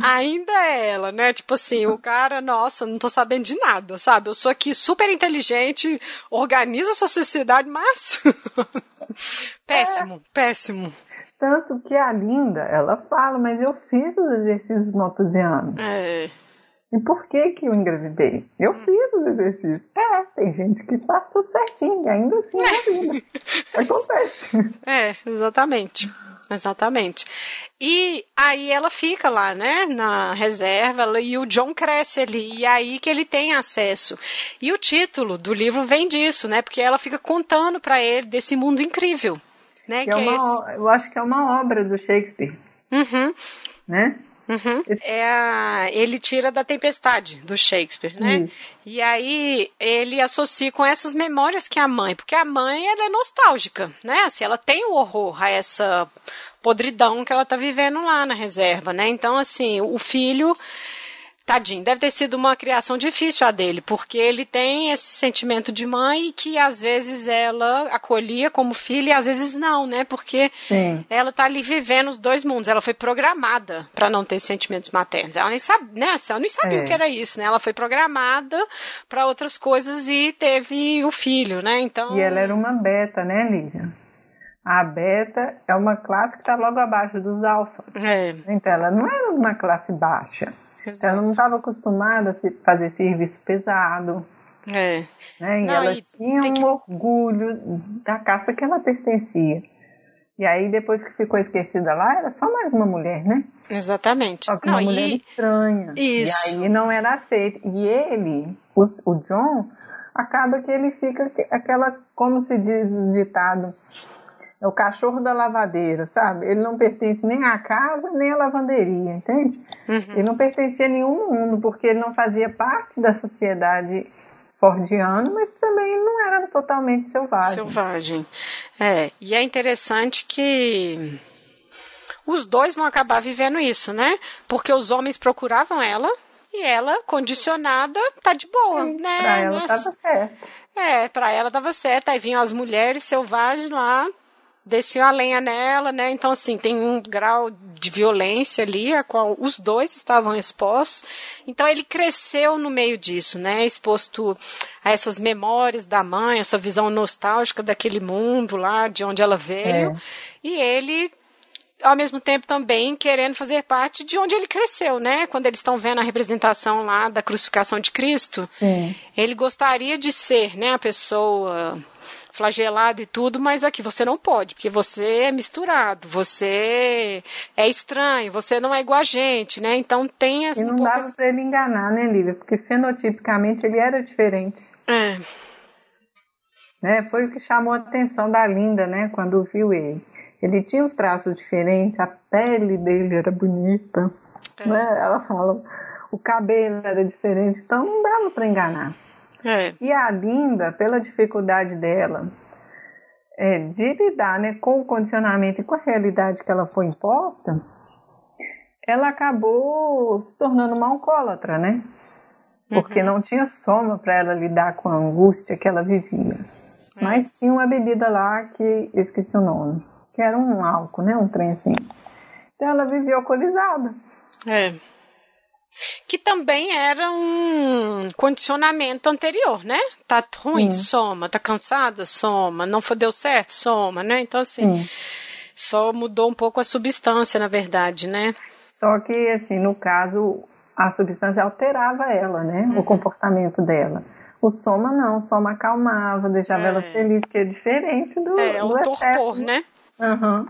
ainda é ela, né? Tipo assim, o cara, nossa, não tô sabendo de nada, sabe? Eu sou aqui super inteligente, organizo essa sociedade, mas. péssimo, é. péssimo. Tanto que a Linda, ela fala, mas eu fiz os exercícios maltusianos. É. E por que que eu engravidei? Eu hum. fiz os exercícios. É, tem gente que faz tudo certinho e ainda assim engravida. Acontece. É, exatamente. Exatamente. E aí ela fica lá, né, na reserva, e o John cresce ali, e é aí que ele tem acesso. E o título do livro vem disso, né, porque ela fica contando para ele desse mundo incrível, né, que, é que é uma, é eu acho que é uma obra do Shakespeare. Uhum. Né? Uhum. É a, ele tira da tempestade do Shakespeare, né? E aí ele associa com essas memórias que a mãe, porque a mãe ela é nostálgica, né? Assim, ela tem o horror a essa podridão que ela tá vivendo lá na reserva, né? Então assim, o filho Tadinho, deve ter sido uma criação difícil a dele, porque ele tem esse sentimento de mãe que às vezes ela acolhia como filha e às vezes não, né? Porque Sim. ela tá ali vivendo os dois mundos. Ela foi programada para não ter sentimentos maternos. Ela nem sabe, né? Ela nem sabia é. o que era isso, né? Ela foi programada para outras coisas e teve o filho, né? Então. E ela era uma beta, né, Lídia? A beta é uma classe que está logo abaixo dos alfas. É. Então ela não era uma classe baixa. Exato. Ela não estava acostumada a fazer serviço pesado. É. Né? E não, ela e tinha um que... orgulho da caça que ela pertencia. E aí, depois que ficou esquecida lá, era só mais uma mulher, né? Exatamente. Só que não, uma mulher estranha. Isso. E aí não era aceito. E ele, o, o John, acaba que ele fica aquela, como se diz o ditado, é o cachorro da lavadeira, sabe? Ele não pertence nem à casa, nem à lavanderia, entende? Uhum. Ele não pertencia a nenhum mundo, porque ele não fazia parte da sociedade fordiana, mas também não era totalmente selvagem. Selvagem. É, e é interessante que os dois vão acabar vivendo isso, né? Porque os homens procuravam ela e ela, condicionada, tá de boa, Sim, né? Pra ela tava certo. É, pra ela tava certo. Aí vinham as mulheres selvagens lá desceu a lenha nela, né? Então, assim, tem um grau de violência ali, a qual os dois estavam expostos. Então, ele cresceu no meio disso, né? Exposto a essas memórias da mãe, essa visão nostálgica daquele mundo lá, de onde ela veio. É. E ele ao mesmo tempo também querendo fazer parte de onde ele cresceu, né? Quando eles estão vendo a representação lá da crucificação de Cristo, Sim. ele gostaria de ser, né, a pessoa flagelado e tudo, mas aqui você não pode, porque você é misturado, você é estranho, você não é igual a gente, né? Então tem essa. E não um dava para ele enganar, né, Lívia? Porque fenotipicamente ele era diferente. É. Né? Foi o que chamou a atenção da Linda, né, quando viu ele. Ele tinha os traços diferentes, a pele dele era bonita, é. né? Ela fala, o cabelo era diferente, então não dava para enganar. É. E a Linda, pela dificuldade dela é, de lidar né, com o condicionamento e com a realidade que ela foi imposta, ela acabou se tornando uma alcoólatra, né? Porque uhum. não tinha soma para ela lidar com a angústia que ela vivia. É. Mas tinha uma bebida lá que esqueci o nome, que era um álcool, né? Um trem assim. Então ela vivia alcoolizada. É que também era um condicionamento anterior, né? Tá ruim, Sim. soma, tá cansada, soma, não foi deu certo, soma, né? Então assim, Sim. só mudou um pouco a substância, na verdade, né? Só que assim, no caso, a substância alterava ela, né? Uhum. O comportamento dela. O soma não, o soma acalmava, deixava é. ela feliz, que é diferente do, é, do o torpor, né? Uhum.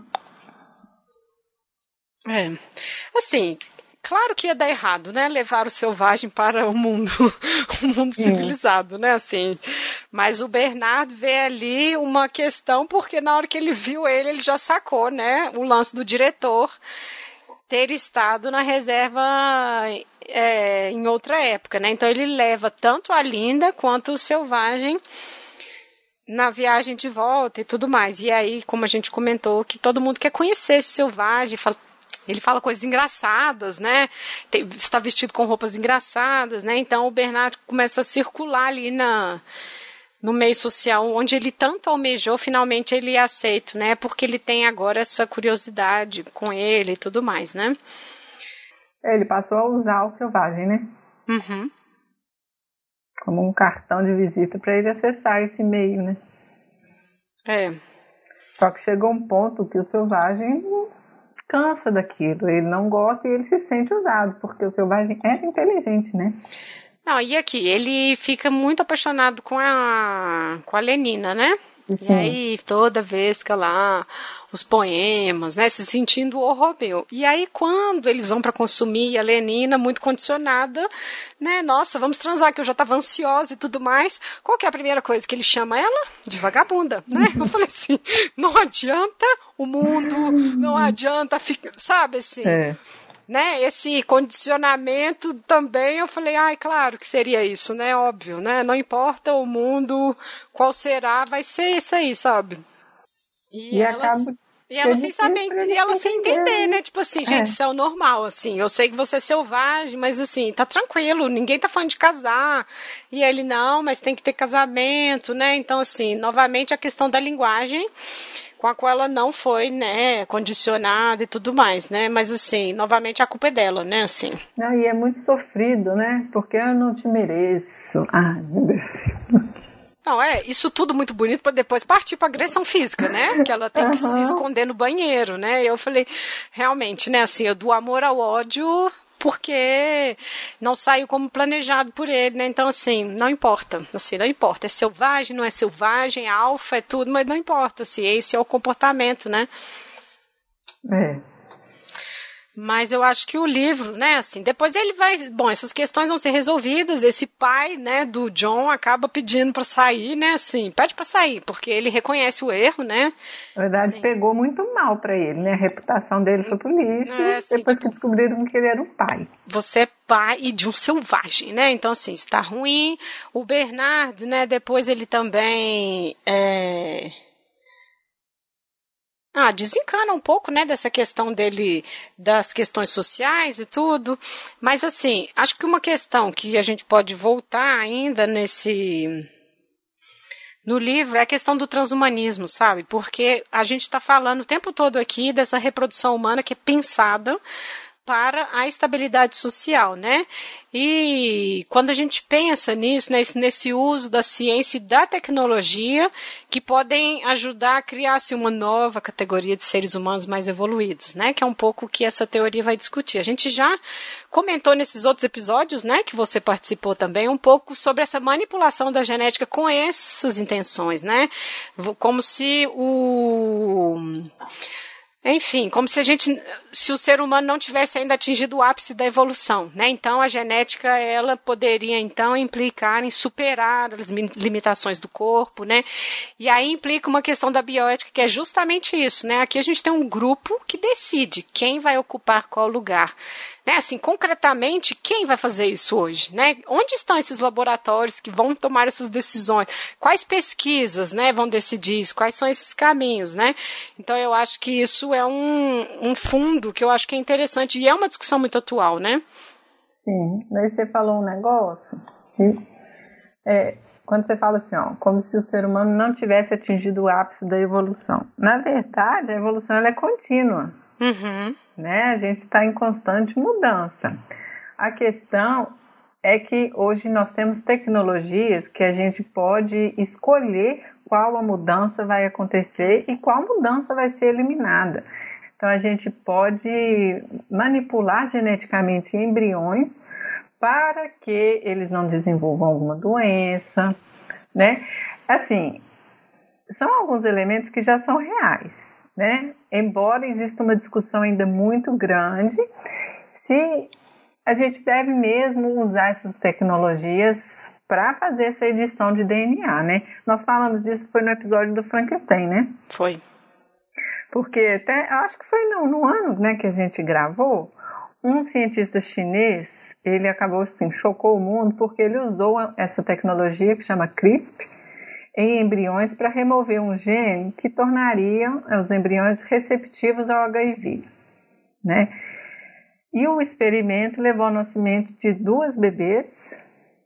É. Assim, Claro que ia dar errado, né? Levar o selvagem para o mundo, o mundo civilizado, né? Assim. Mas o Bernardo vê ali uma questão, porque na hora que ele viu ele, ele já sacou, né? O lance do diretor ter estado na reserva é, em outra época, né? Então ele leva tanto a Linda quanto o selvagem na viagem de volta e tudo mais. E aí, como a gente comentou, que todo mundo quer conhecer esse selvagem, fala, ele fala coisas engraçadas, né? Tem, está vestido com roupas engraçadas, né? Então o Bernardo começa a circular ali na no meio social, onde ele tanto almejou, finalmente ele é aceito, né? Porque ele tem agora essa curiosidade com ele e tudo mais, né? É, ele passou a usar o selvagem, né? Uhum. Como um cartão de visita para ele acessar esse meio, né? É. Só que chegou um ponto que o selvagem cansa daquilo, ele não gosta e ele se sente usado, porque o selvagem era inteligente, né? Não, e aqui, ele fica muito apaixonado com a, com a Lenina, né? Sim. E aí, toda vez que lá, os poemas, né, se sentindo o Romeu. E aí, quando eles vão para consumir a Lenina, muito condicionada, né, nossa, vamos transar, que eu já tava ansiosa e tudo mais, qual que é a primeira coisa que ele chama ela? De vagabunda, né? Eu falei assim, não adianta o mundo, não adianta, ficar, sabe assim... É né, esse condicionamento também, eu falei, ai, claro que seria isso, né, óbvio, né, não importa o mundo, qual será, vai ser isso aí, sabe? E, e ela, acaba... E ela sem saber, e ela sem entender, né? Tipo assim, gente, é. isso é o normal, assim. Eu sei que você é selvagem, mas assim, tá tranquilo, ninguém tá falando de casar. E ele, não, mas tem que ter casamento, né? Então, assim, novamente a questão da linguagem com a qual ela não foi, né, condicionada e tudo mais, né? Mas assim, novamente a culpa é dela, né, assim. Não, e é muito sofrido, né? Porque eu não te mereço. Ai, meu Deus. Não, é, isso tudo muito bonito para depois partir para agressão física, né? Que ela tem uhum. que se esconder no banheiro, né? E eu falei, realmente, né, assim, do amor ao ódio, porque não saiu como planejado por ele, né? Então, assim, não importa, assim, não importa. É selvagem, não é selvagem, é alfa, é tudo, mas não importa, assim, esse é o comportamento, né? É. Mas eu acho que o livro, né, assim, depois ele vai, bom, essas questões vão ser resolvidas, esse pai, né, do John acaba pedindo para sair, né, assim, pede para sair, porque ele reconhece o erro, né? Na verdade, assim. pegou muito mal para ele, né? A reputação dele foi pro lixo, é, assim, depois tipo, que descobriram que ele era um pai. Você é pai de um selvagem, né? Então, assim, está ruim. O Bernardo, né, depois ele também é ah, desencana um pouco, né, dessa questão dele, das questões sociais e tudo. Mas, assim, acho que uma questão que a gente pode voltar ainda nesse, no livro é a questão do transhumanismo, sabe? Porque a gente está falando o tempo todo aqui dessa reprodução humana que é pensada para a estabilidade social, né? E quando a gente pensa nisso, nesse, nesse uso da ciência e da tecnologia, que podem ajudar a criar-se uma nova categoria de seres humanos mais evoluídos, né? Que é um pouco o que essa teoria vai discutir. A gente já comentou nesses outros episódios, né? Que você participou também, um pouco sobre essa manipulação da genética com essas intenções, né? Como se o enfim, como se a gente, se o ser humano não tivesse ainda atingido o ápice da evolução, né? Então a genética ela poderia então implicar em superar as limitações do corpo, né? E aí implica uma questão da bioética que é justamente isso, né? Aqui a gente tem um grupo que decide quem vai ocupar qual lugar. Né? Assim, concretamente, quem vai fazer isso hoje? Né? Onde estão esses laboratórios que vão tomar essas decisões? Quais pesquisas né, vão decidir isso? Quais são esses caminhos? Né? Então, eu acho que isso é um, um fundo que eu acho que é interessante e é uma discussão muito atual, né? Sim, daí você falou um negócio que é, quando você fala assim, ó, como se o ser humano não tivesse atingido o ápice da evolução. Na verdade, a evolução ela é contínua. Uhum. Né? A gente está em constante mudança. A questão é que hoje nós temos tecnologias que a gente pode escolher qual a mudança vai acontecer e qual mudança vai ser eliminada. Então a gente pode manipular geneticamente embriões para que eles não desenvolvam alguma doença, né? Assim, são alguns elementos que já são reais né? Embora exista uma discussão ainda muito grande se a gente deve mesmo usar essas tecnologias para fazer essa edição de DNA, né? Nós falamos disso foi no episódio do Frankenstein, né? Foi. Porque até acho que foi no, no ano, né, que a gente gravou, um cientista chinês ele acabou assim chocou o mundo porque ele usou essa tecnologia que chama CRISPR em embriões para remover um gene que tornaria os embriões receptivos ao HIV, né? E o experimento levou ao nascimento de duas bebês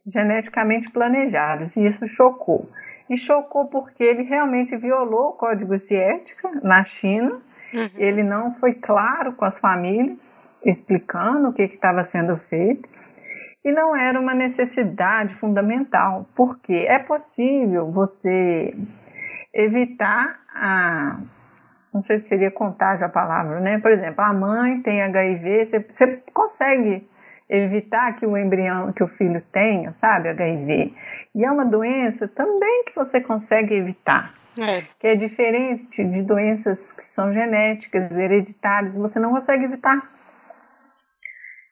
geneticamente planejadas, e isso chocou. E chocou porque ele realmente violou códigos de ética na China, uhum. ele não foi claro com as famílias, explicando o que estava sendo feito, e não era uma necessidade fundamental, porque é possível você evitar a. Não sei se seria contágio a palavra, né? Por exemplo, a mãe tem HIV, você, você consegue evitar que o embrião, que o filho tenha, sabe, HIV. E é uma doença também que você consegue evitar. É. Que é diferente de doenças que são genéticas, hereditárias, você não consegue evitar.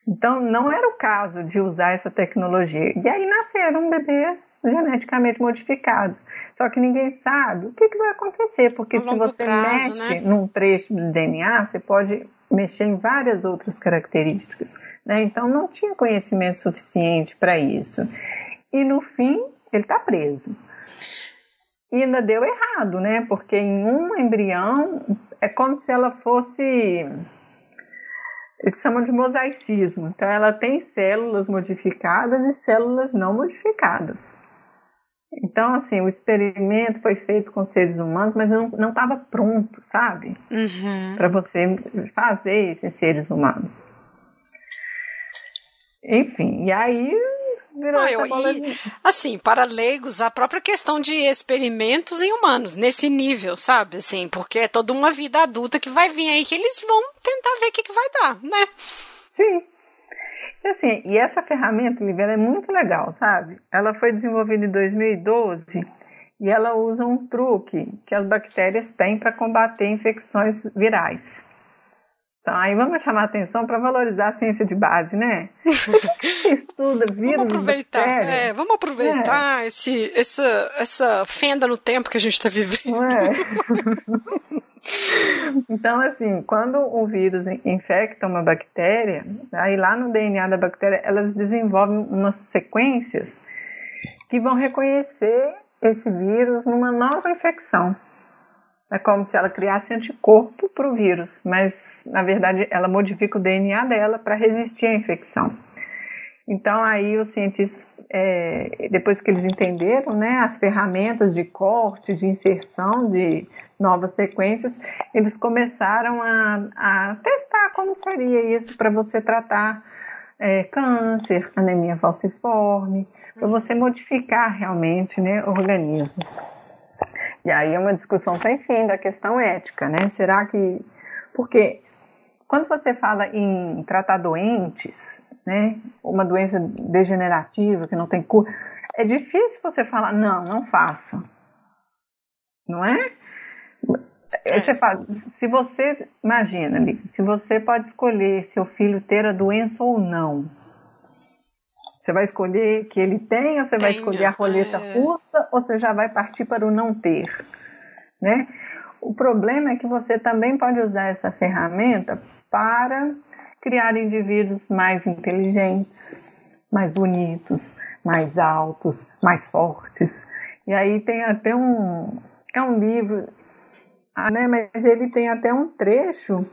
Então, não era o caso de usar essa tecnologia. E aí nasceram bebês geneticamente modificados. Só que ninguém sabe o que, que vai acontecer, porque se você prazo, mexe né? num trecho do DNA, você pode mexer em várias outras características. Né? Então, não tinha conhecimento suficiente para isso. E no fim, ele está preso. E ainda deu errado, né? Porque em um embrião é como se ela fosse eles chamam de mosaicismo. Então, ela tem células modificadas e células não modificadas. Então, assim, o experimento foi feito com seres humanos, mas não estava pronto, sabe? Uhum. Para você fazer esses seres humanos. Enfim, e aí virou ah, eu, e, assim, para leigos, a própria questão de experimentos em humanos, nesse nível, sabe? Assim, porque é toda uma vida adulta que vai vir aí que eles vão tentar ver o que, que vai dar, né? Sim. E, assim, e essa ferramenta, Livela, é muito legal, sabe? Ela foi desenvolvida em 2012 e ela usa um truque que as bactérias têm para combater infecções virais. Então, aí vamos chamar atenção para valorizar a ciência de base, né? Você estuda vírus, vamos aproveitar, é, vamos aproveitar é. esse, essa, essa fenda no tempo que a gente está vivendo. É. então, assim, quando o vírus infecta uma bactéria, aí lá no DNA da bactéria, elas desenvolvem umas sequências que vão reconhecer esse vírus numa nova infecção. É como se ela criasse anticorpo para o vírus, mas na verdade ela modifica o DNA dela para resistir à infecção. Então aí os cientistas, é, depois que eles entenderam né, as ferramentas de corte, de inserção de novas sequências, eles começaram a, a testar como seria isso para você tratar é, câncer, anemia falciforme, para você modificar realmente né, organismos. E aí é uma discussão sem fim da questão ética, né? Será que. Porque quando você fala em tratar doentes, né? Uma doença degenerativa que não tem cura, é difícil você falar, não, não faça. Não é? é. Você fala, se você, imagina, se você pode escolher seu filho ter a doença ou não, você vai escolher que ele tem, ou você vai escolher a roleta é. russa, ou você já vai partir para o não ter, né? O problema é que você também pode usar essa ferramenta para criar indivíduos mais inteligentes, mais bonitos, mais altos, mais fortes. E aí tem até um é um livro, ah, né, mas ele tem até um trecho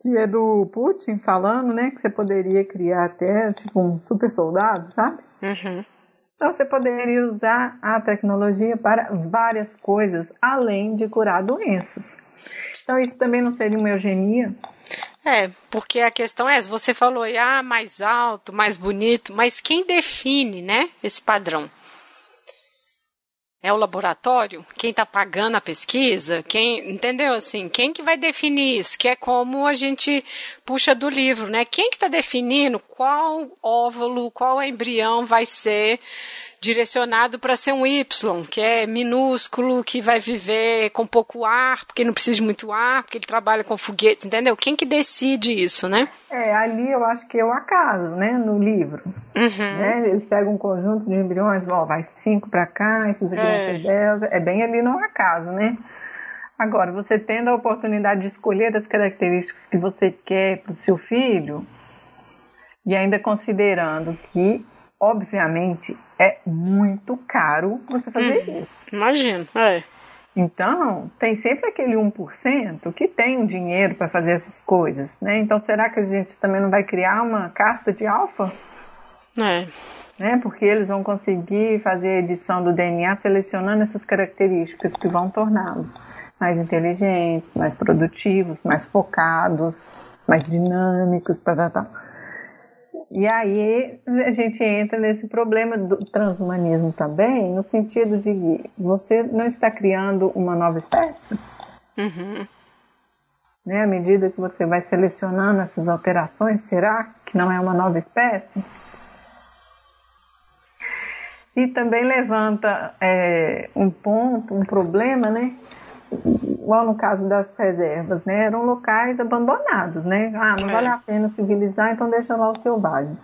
que é do Putin falando, né, que você poderia criar até tipo um super soldado, sabe? Uhum. Então você poderia usar a tecnologia para várias coisas, além de curar doenças. Então isso também não seria uma eugenia? É, porque a questão é, você falou, ah, mais alto, mais bonito, mas quem define, né, esse padrão? É o laboratório? Quem está pagando a pesquisa? Quem, entendeu assim? Quem que vai definir isso? Que é como a gente puxa do livro, né? Quem que está definindo qual óvulo, qual embrião vai ser direcionado para ser um Y, que é minúsculo, que vai viver com pouco ar, porque não precisa de muito ar, porque ele trabalha com foguetes, entendeu? Quem que decide isso, né? É, ali eu acho que é o acaso, né, no livro. Uhum. Né? Eles pegam um conjunto de embriões, vai cinco para cá, esses aqui é. é bem ali no acaso, né? Agora, você tendo a oportunidade de escolher as características que você quer para o seu filho, e ainda considerando que obviamente, é muito caro você fazer hum, isso. Imagino, é. Então, tem sempre aquele 1% que tem o dinheiro para fazer essas coisas, né? Então, será que a gente também não vai criar uma casta de alfa? É. Né? Porque eles vão conseguir fazer a edição do DNA selecionando essas características que vão torná-los mais inteligentes, mais produtivos, mais focados, mais dinâmicos, tal, tal, tal. E aí a gente entra nesse problema do transhumanismo também, no sentido de você não está criando uma nova espécie. Uhum. Né? À medida que você vai selecionando essas alterações, será que não é uma nova espécie? E também levanta é, um ponto, um problema, né? Igual no caso das reservas, né? Eram locais abandonados, né? Ah, não é. vale a pena civilizar, então deixa lá o selvagem.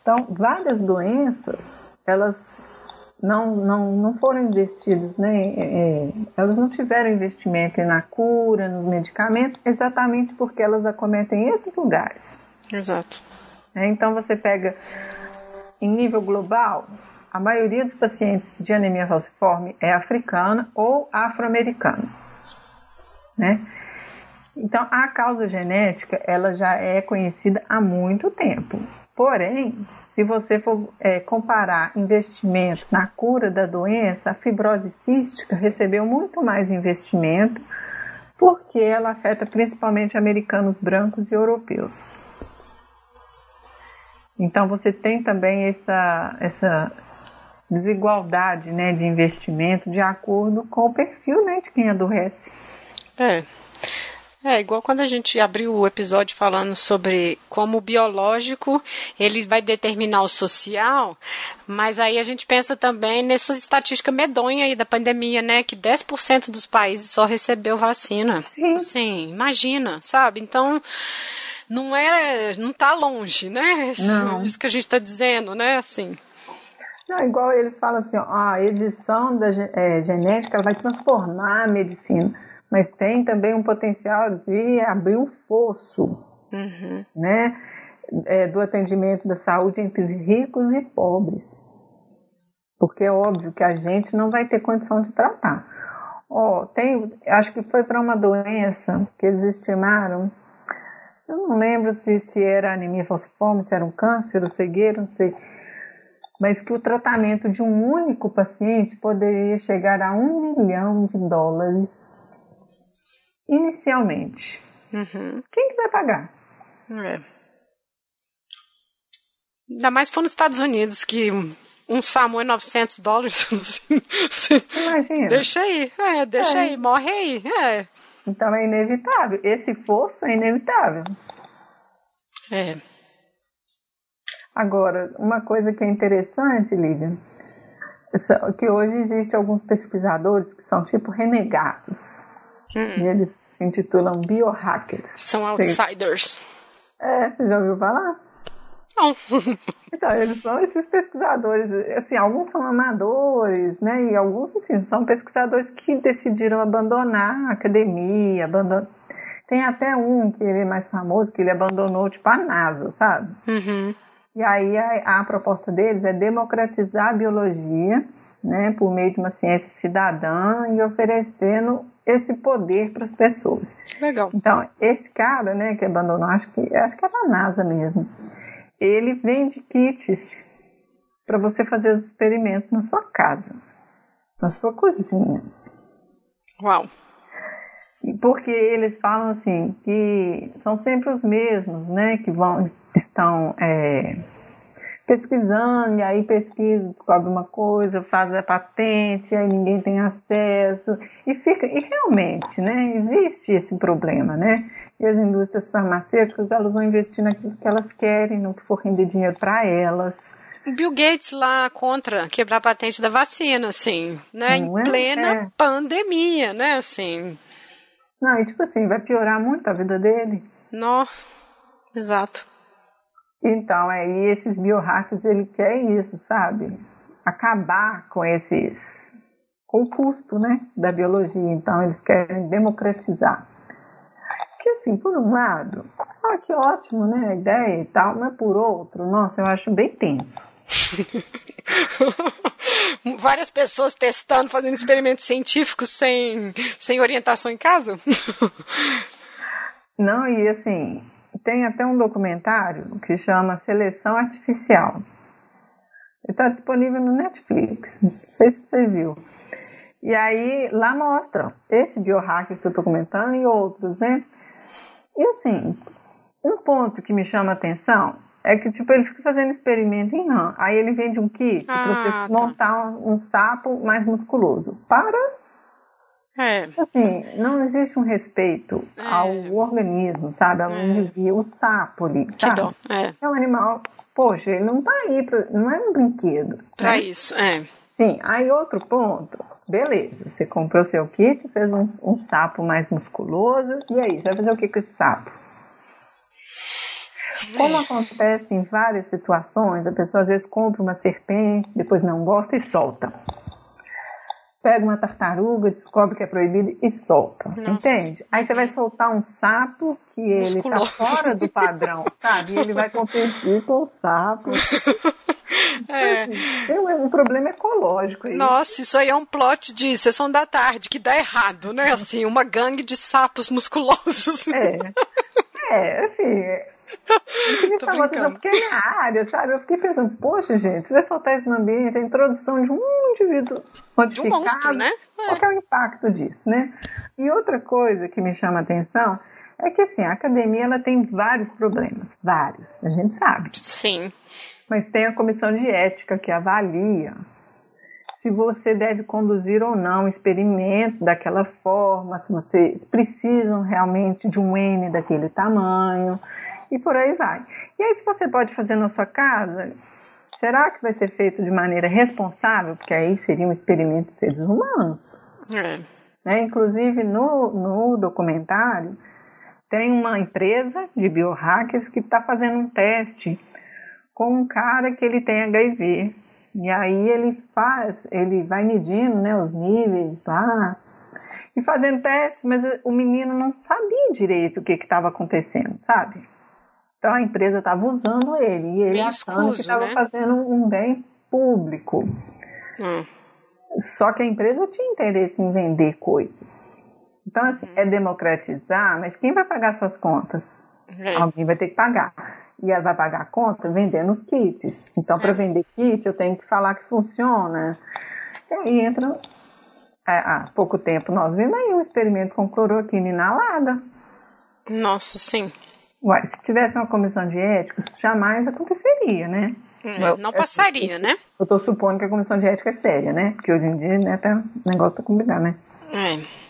Então, várias doenças, elas não, não, não foram investidas, né? É, é, elas não tiveram investimento na cura, nos medicamentos, exatamente porque elas acometem esses lugares. Exato. É, então, você pega em nível global, a maioria dos pacientes de anemia falciforme é africana ou afro-americana né? Então, a causa genética, ela já é conhecida há muito tempo. Porém, se você for é, comparar investimento na cura da doença, a fibrose cística recebeu muito mais investimento porque ela afeta principalmente americanos brancos e europeus. Então você tem também essa, essa desigualdade né, de investimento de acordo com o perfil né, de quem adoece. É. É, igual quando a gente abriu o episódio falando sobre como o biológico ele vai determinar o social, mas aí a gente pensa também nessa estatística medonha aí da pandemia, né? Que 10% dos países só recebeu vacina. Sim. Sim, imagina, sabe? Então, não é. não tá longe, né? Isso, não. Isso que a gente está dizendo, né? Assim. Não, igual eles falam assim, ó, a edição da é, genética vai transformar a medicina mas tem também um potencial de abrir um fosso, uhum. né, é, do atendimento da saúde entre ricos e pobres, porque é óbvio que a gente não vai ter condição de tratar. Oh, tem, acho que foi para uma doença que eles estimaram Eu não lembro se, se era anemia falciforme, se era um câncer ou cegueira, não sei. Mas que o tratamento de um único paciente poderia chegar a um milhão de dólares inicialmente. Uhum. Quem que vai pagar? É. Ainda mais for nos Estados Unidos, que um SAMU é 900 dólares. Imagina. Deixa aí, é, deixa é. aí, morre aí. É. Então é inevitável. Esse fosso é inevitável. É. Agora, uma coisa que é interessante, Lívia, que hoje existem alguns pesquisadores que são tipo renegados. Hum. E eles se intitulam biohackers. São outsiders. É, você já ouviu falar? Não. Então, eles são esses pesquisadores, assim, alguns são amadores, né, e alguns, assim, são pesquisadores que decidiram abandonar a academia, abandon... tem até um que ele é mais famoso, que ele abandonou, tipo, a NASA, sabe? Uhum. E aí a, a proposta deles é democratizar a biologia, né, por meio de uma ciência cidadã e oferecendo esse poder para as pessoas. Legal. Então, esse cara, né, que abandonou, acho que acho que era a NASA mesmo ele vende kits para você fazer os experimentos na sua casa, na sua cozinha. Uau! Porque eles falam assim que são sempre os mesmos, né, que vão estão é, pesquisando e aí pesquisa, descobre uma coisa, faz a patente, aí ninguém tem acesso e fica e realmente, né, existe esse problema, né? E as indústrias farmacêuticas, elas vão investir naquilo que elas querem, no que for render dinheiro para elas. Bill Gates lá contra quebrar a patente da vacina, assim, né? Não em é? plena é. pandemia, né? Assim. Não, e tipo assim, vai piorar muito a vida dele. Não, exato. Então, é, e esses biohackers, ele quer isso, sabe? Acabar com esses, com o custo, né, da biologia. Então, eles querem democratizar. Que assim, por um lado, ah, que ótimo, né, a ideia e tal, mas por outro, nossa, eu acho bem tenso. Várias pessoas testando, fazendo experimentos científicos sem, sem orientação em casa? Não, e assim, tem até um documentário que chama Seleção Artificial. Está disponível no Netflix. Não sei se você viu. E aí lá mostra esse biohacker que eu estou comentando e outros, né? E assim, um ponto que me chama a atenção é que tipo ele fica fazendo experimento em rã. Aí ele vende um kit ah, para você tá. montar um, um sapo mais musculoso. Para é. Assim, não existe um respeito é. ao organismo, sabe? Ao é. indivíduo, o sapo ali, sabe? Dó. É. é um animal, poxa, ele não tá aí, pra, não é um brinquedo. Pra né? isso, é. Sim, aí outro ponto, beleza, você comprou seu kit, fez um, um sapo mais musculoso, e aí, você vai fazer o que com esse sapo? Como acontece em várias situações, a pessoa às vezes compra uma serpente, depois não gosta e solta pega uma tartaruga, descobre que é proibido e solta. Nossa. Entende? Aí você vai soltar um sapo que ele está fora do padrão, sabe? E ele vai competir com o sapo. É. Tem um, um problema ecológico aí. Nossa, isso aí é um plot de sessão da tarde que dá errado, né? Assim, uma gangue de sapos musculosos. É. É, assim, me chamou a atenção porque é minha área, sabe? Eu fiquei pensando, poxa, gente, se vai soltar isso no ambiente, a introdução de um indivíduo modificado, de um monstro, né? É. qual é o impacto disso, né? E outra coisa que me chama a atenção é que, assim, a academia, ela tem vários problemas, vários, a gente sabe. Sim. Mas tem a comissão de ética que avalia se você deve conduzir ou não o experimento daquela forma, se vocês precisam realmente de um N daquele tamanho, e por aí vai. E aí, se você pode fazer na sua casa, será que vai ser feito de maneira responsável? Porque aí seria um experimento de seres humanos. É. Né? Inclusive, no, no documentário, tem uma empresa de biohackers que está fazendo um teste com um cara que ele tem HIV. E aí ele faz, ele vai medindo né, os níveis lá e fazendo teste, mas o menino não sabia direito o que estava acontecendo, sabe? Então a empresa estava usando ele e ele achando que estava né? fazendo um bem público. Hum. Só que a empresa tinha interesse em vender coisas. Então, assim, hum. é democratizar, mas quem vai pagar suas contas? É. Alguém vai ter que pagar. E ela vai pagar a conta vendendo os kits. Então, para é. vender kit, eu tenho que falar que funciona. E aí entra. É, há pouco tempo nós vimos aí um experimento com cloroquina inalada. Nossa, sim. Uai, se tivesse uma comissão de ética, isso jamais aconteceria, né? Hum, não passaria, eu, né? Eu tô supondo que a comissão de ética é séria, né? Porque hoje em dia, né, tá, o negócio tá complicado, né? É.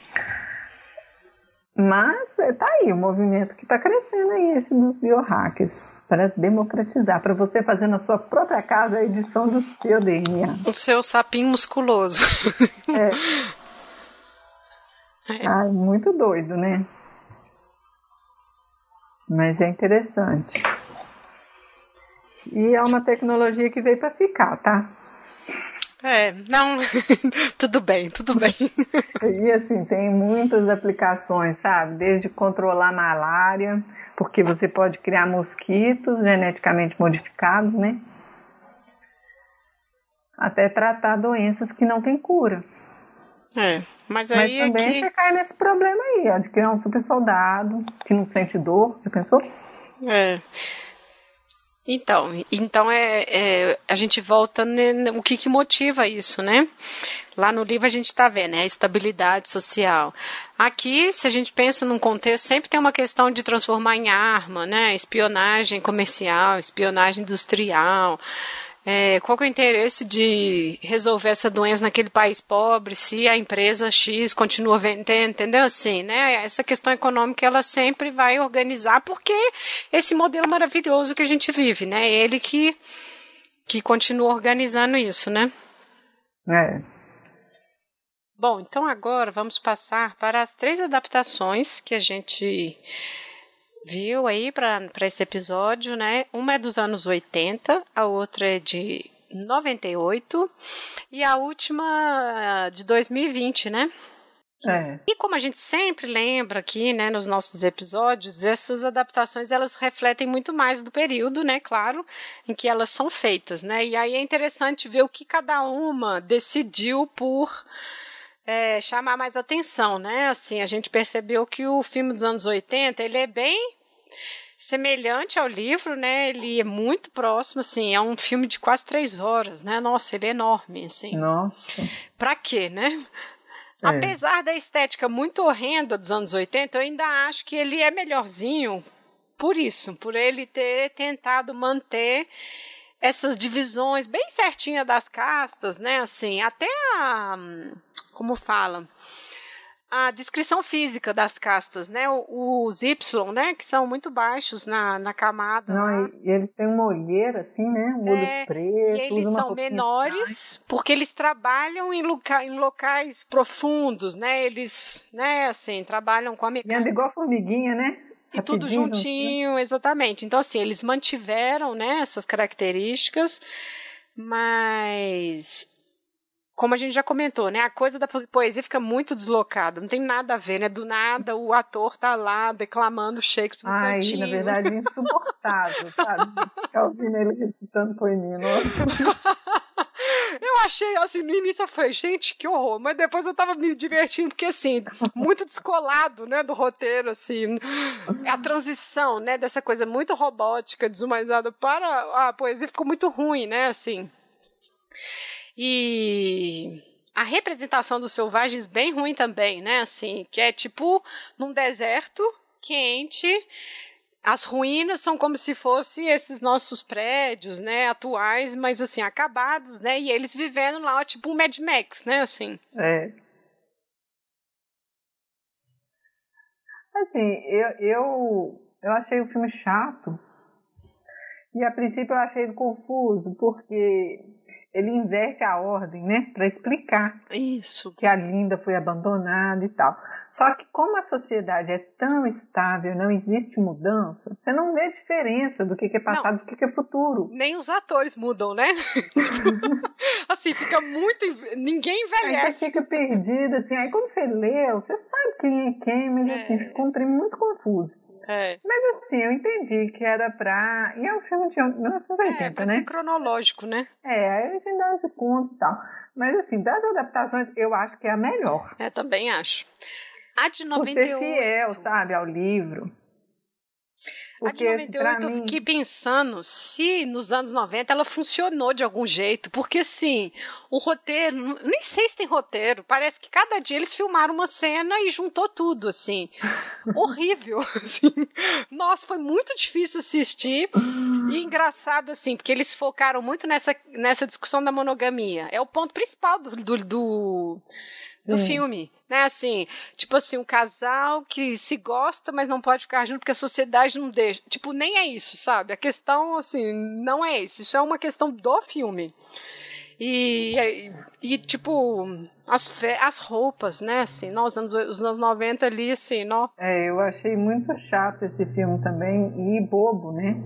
Mas é, tá aí o movimento que está crescendo aí, esse dos biohackers, para democratizar, para você fazer na sua própria casa a edição do seu DNA. O seu sapinho musculoso. É. é. Ai, muito doido, né? Mas é interessante. E é uma tecnologia que veio para ficar, tá? É, não, tudo bem, tudo bem. E assim, tem muitas aplicações, sabe? Desde controlar malária, porque você pode criar mosquitos geneticamente modificados, né? Até tratar doenças que não têm cura. É, mas aí. Mas também é que... você cai nesse problema aí, ó, de criar um super soldado que não sente dor, já pensou? É. Então, então é, é, a gente volta no, o que, que motiva isso, né? Lá no livro a gente está vendo né, a estabilidade social. Aqui, se a gente pensa num contexto, sempre tem uma questão de transformar em arma, né? Espionagem comercial, espionagem industrial. É, qual é o interesse de resolver essa doença naquele país pobre se a empresa X continua vendendo, entendeu? Assim, né? Essa questão econômica ela sempre vai organizar porque esse modelo maravilhoso que a gente vive, né? Ele que, que continua organizando isso, né? É. Bom, então agora vamos passar para as três adaptações que a gente viu aí para esse episódio, né? Uma é dos anos 80, a outra é de 98 e a última de 2020, né? É. E como a gente sempre lembra aqui, né, nos nossos episódios, essas adaptações elas refletem muito mais do período, né, claro, em que elas são feitas, né? E aí é interessante ver o que cada uma decidiu por é, chamar mais atenção, né? Assim, a gente percebeu que o filme dos anos 80, ele é bem semelhante ao livro, né? Ele é muito próximo, assim, é um filme de quase três horas, né? Nossa, ele é enorme, assim. Nossa. Pra quê, né? É. Apesar da estética muito horrenda dos anos 80, eu ainda acho que ele é melhorzinho por isso, por ele ter tentado manter essas divisões bem certinha das castas, né? Assim, até a como fala, a descrição física das castas, né? Os Y, né? Que são muito baixos na, na camada. Não, e, eles têm uma olheira, assim, né? Um olho é, preto. E eles são menores porque eles trabalham em, loca, em locais profundos, né? Eles, né, assim, trabalham com a mecânica. E igual formiguinha, né? E tudo juntinho, exatamente. Então, assim, eles mantiveram, né, essas características, mas como a gente já comentou, né? A coisa da poesia fica muito deslocada, não tem nada a ver, né? Do nada o ator tá lá declamando Shakespeare no Ai, cantinho. na verdade, é insuportável, sabe? Ficar ouvindo ele recitando poeminha. Eu achei, assim, no início eu falei, gente, que horror. Mas depois eu tava me divertindo, porque, assim, muito descolado, né, do roteiro, assim. A transição, né, dessa coisa muito robótica, desumanizada para a poesia ficou muito ruim, né, assim. E a representação dos selvagens bem ruim também, né? Assim, que é tipo num deserto quente. As ruínas são como se fossem esses nossos prédios, né, atuais, mas assim, acabados, né? E eles vivendo lá, tipo um Mad Max, né, assim. É. Assim, eu, eu, eu achei o filme chato. E a princípio eu achei ele confuso, porque ele inverte a ordem, né, para explicar isso que a Linda foi abandonada e tal. Só que como a sociedade é tão estável, não existe mudança, você não vê diferença do que, é passado não, do que, é futuro. Nem os atores mudam, né? assim, fica muito. Ninguém envelhece. Aí você fica perdido, assim. Aí quando você lê, você sabe quem é quem, mas é. assim, fica um muito confuso. É. Mas assim, eu entendi que era pra. E é um filme de 1980, é, pra né? Ser cronológico, né? É, aí a gente dá esse ponto e tal. Mas assim, das adaptações, eu acho que é a melhor. É, também acho. A de 98. Por ser fiel, sabe, ao livro. Porque, a de 98 eu mim... fiquei pensando se nos anos 90 ela funcionou de algum jeito, porque assim, o roteiro, nem sei se tem roteiro, parece que cada dia eles filmaram uma cena e juntou tudo, assim. Horrível, assim. Nossa, foi muito difícil assistir e engraçado, assim, porque eles focaram muito nessa, nessa discussão da monogamia. É o ponto principal do, do, do do Sim. filme, né? Assim, tipo assim, um casal que se gosta, mas não pode ficar junto porque a sociedade não deixa. Tipo, nem é isso, sabe? A questão, assim, não é isso. Isso é uma questão do filme. E, e, e tipo, as, as roupas, né? Assim, nós, anos, os anos 90 ali, assim, não. É, eu achei muito chato esse filme também e bobo, né?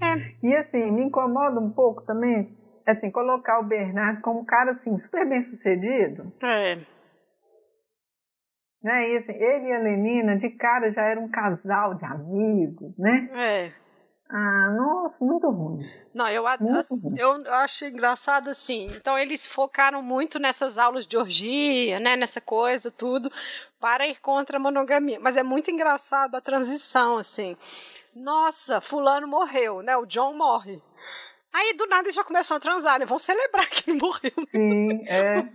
É. E assim, me incomoda um pouco também assim, colocar o Bernardo como um cara, assim, super bem sucedido. É. Né? E, assim, ele e a Lenina, de cara, já eram um casal de amigos, né? É. Ah, nossa, muito ruim. Não, eu, assim, eu acho engraçado assim. Então, eles focaram muito nessas aulas de orgia, né? Nessa coisa, tudo, para ir contra a monogamia. Mas é muito engraçado a transição, assim. Nossa, fulano morreu, né? O John morre. Aí do nada eles já começam a transar, né? Vão celebrar que ele morreu. Sim, é.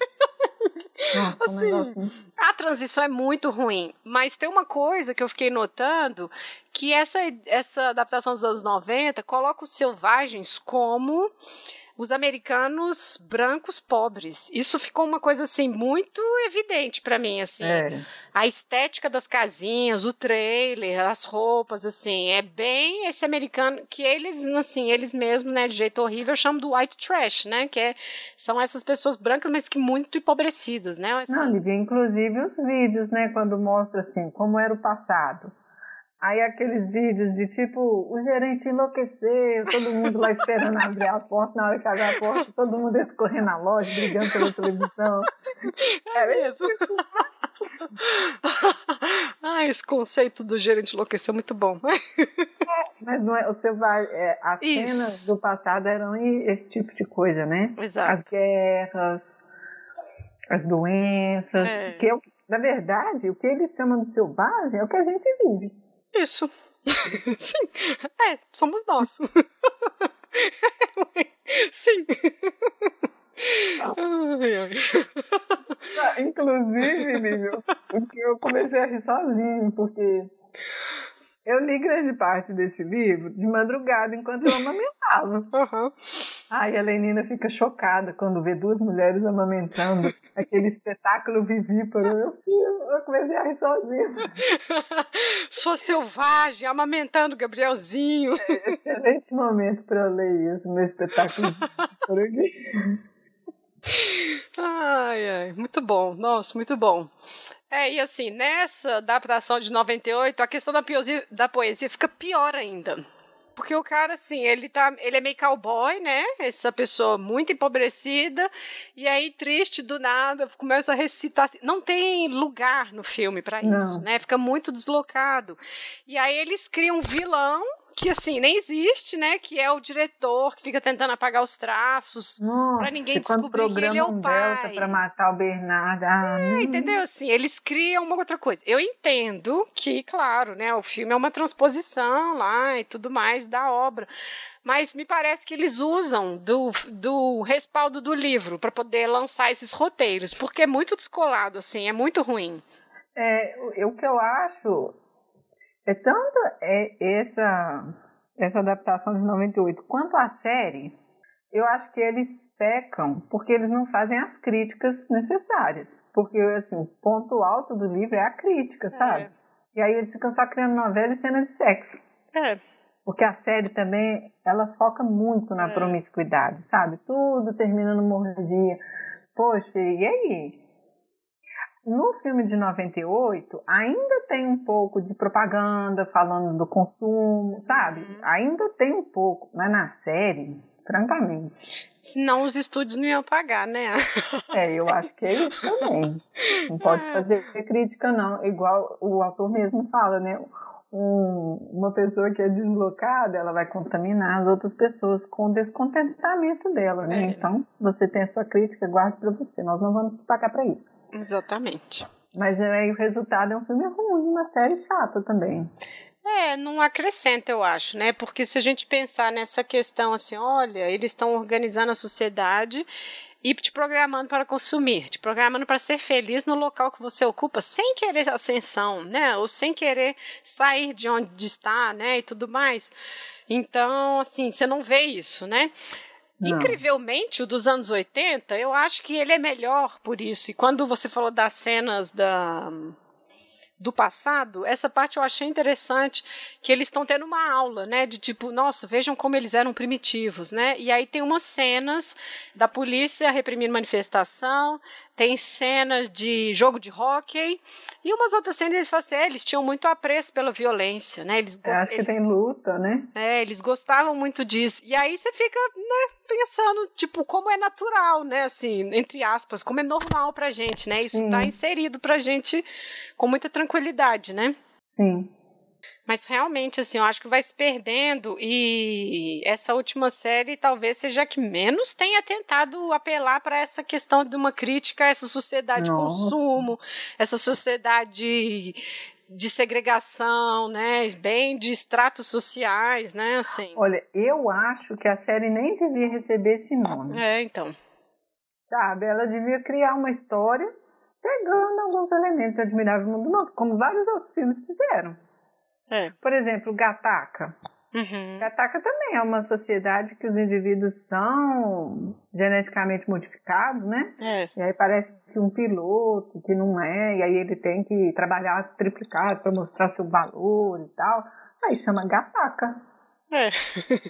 Nossa, assim, a transição é muito ruim, mas tem uma coisa que eu fiquei notando que essa, essa adaptação dos anos 90 coloca os selvagens como os americanos brancos pobres. Isso ficou uma coisa assim muito evidente para mim assim. É. A estética das casinhas, o trailer, as roupas assim, é bem esse americano que eles assim, eles mesmos, né, de jeito horrível, chamam do white trash, né, que é, são essas pessoas brancas, mas que muito empobrecidas, né? Assim. Não, Lívia, inclusive os vídeos, né, quando mostra assim como era o passado. Aí aqueles vídeos de tipo, o gerente enlouqueceu, todo mundo lá esperando abrir a porta, na hora que abre a porta, todo mundo escorrendo na loja, brigando pela televisão. É mesmo. ah, esse conceito do gerente enlouqueceu é muito bom. Mas não é, você vai, é, as Isso. cenas do passado eram esse tipo de coisa, né? Exato. As guerras, as doenças, é. que é, na verdade, o que eles chamam de selvagem é o que a gente vive. Isso. Sim. É, somos nós. Sim. Ai, ai. Ah, inclusive, Lívia, eu comecei a rir sozinho, porque eu li grande parte desse livro de madrugada enquanto eu amamentava. Uhum. Ai, a Lenina fica chocada quando vê duas mulheres amamentando aquele espetáculo vivíparo. Meu filho, eu comecei a rir sozinha. Sua selvagem, amamentando Gabrielzinho. É, excelente momento para eu ler isso, meu espetáculo por aqui. Ai, ai, muito bom. Nossa, muito bom. É, e assim, nessa adaptação de 98, a questão da poesia, da poesia fica pior ainda. Porque o cara, assim, ele tá. Ele é meio cowboy, né? Essa pessoa muito empobrecida. E aí, triste do nada, começa a recitar. Assim, não tem lugar no filme para isso, né? Fica muito deslocado. E aí eles criam um vilão que assim nem existe, né? Que é o diretor que fica tentando apagar os traços para ninguém descobrir que ele é o pai. para matar o Bernardo. Ah, é, entendeu? Assim, eles criam uma outra coisa. Eu entendo que, claro, né? O filme é uma transposição lá e tudo mais da obra. Mas me parece que eles usam do, do respaldo do livro para poder lançar esses roteiros, porque é muito descolado, assim, é muito ruim. É, o que eu acho é tanto é essa, essa adaptação de 98 quanto a série, eu acho que eles pecam porque eles não fazem as críticas necessárias. Porque, assim, o ponto alto do livro é a crítica, sabe? É. E aí eles ficam só criando novela e cena de sexo. É. Porque a série também, ela foca muito na é. promiscuidade, sabe? Tudo termina no mordia. Poxa, e aí? No filme de 98, ainda tem um pouco de propaganda falando do consumo, sabe? Uhum. Ainda tem um pouco, mas na série, francamente. Senão os estúdios não iam pagar, né? É, eu acho que é isso também. Não pode é. fazer crítica, não. Igual o autor mesmo fala, né? Um, uma pessoa que é deslocada, ela vai contaminar as outras pessoas com o descontentamento dela, né? É. Então, se você tem a sua crítica, guarde para você. Nós não vamos te pagar para isso. Exatamente. Mas aí o resultado é um filme ruim, uma série chata também. É, não acrescenta, eu acho, né? Porque se a gente pensar nessa questão assim, olha, eles estão organizando a sociedade e te programando para consumir, te programando para ser feliz no local que você ocupa, sem querer ascensão, né? Ou sem querer sair de onde está, né? E tudo mais. Então, assim, você não vê isso, né? Não. Incrivelmente, o dos anos 80, eu acho que ele é melhor por isso. E quando você falou das cenas da do passado, essa parte eu achei interessante, que eles estão tendo uma aula, né, de tipo, nossa, vejam como eles eram primitivos, né? E aí tem umas cenas da polícia reprimindo manifestação, tem cenas de jogo de hóquei e umas outras cenas eles falam assim, é, eles tinham muito apreço pela violência, né? Eles gost... acho que eles... tem luta, né? É, eles gostavam muito disso. E aí você fica, né, pensando, tipo, como é natural, né? Assim, entre aspas, como é normal pra gente, né? Isso tá inserido pra gente com muita tranquilidade, né? Sim. Mas realmente, assim, eu acho que vai se perdendo e essa última série talvez seja a que menos tenha tentado apelar para essa questão de uma crítica a essa sociedade de consumo, essa sociedade de segregação, né, bem de estratos sociais, né, assim. Olha, eu acho que a série nem devia receber esse nome. É, então. Sabe, ela devia criar uma história pegando alguns elementos de Admirável Mundo Novo, como vários outros filmes fizeram. É. Por exemplo, Gataca. Uhum. Gataca também é uma sociedade que os indivíduos são geneticamente modificados, né? É. E aí parece que um piloto que não é, e aí ele tem que trabalhar triplicado para mostrar seu valor e tal. Aí chama Gataca. É.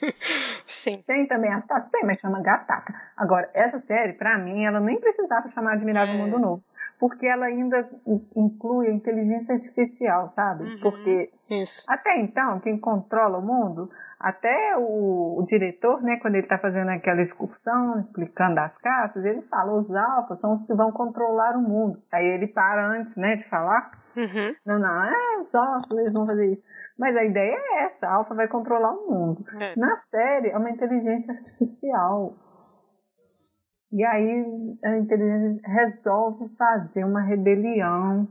Sim. Tem também a tem, mas chama Gataca. Agora, essa série, para mim, ela nem precisava chamar Admirável é. Mundo Novo porque ela ainda inclui a inteligência artificial, sabe? Uhum, porque isso. até então, quem controla o mundo, até o, o diretor, né, quando ele está fazendo aquela excursão, explicando as cartas, ele fala, os alfas são os que vão controlar o mundo. Aí ele para antes, né, de falar. Uhum. Não, não, é, os alfas, eles vão fazer isso. Mas a ideia é essa, a alfa vai controlar o mundo. É. Na série, é uma inteligência artificial. E aí a inteligência resolve fazer uma rebelião.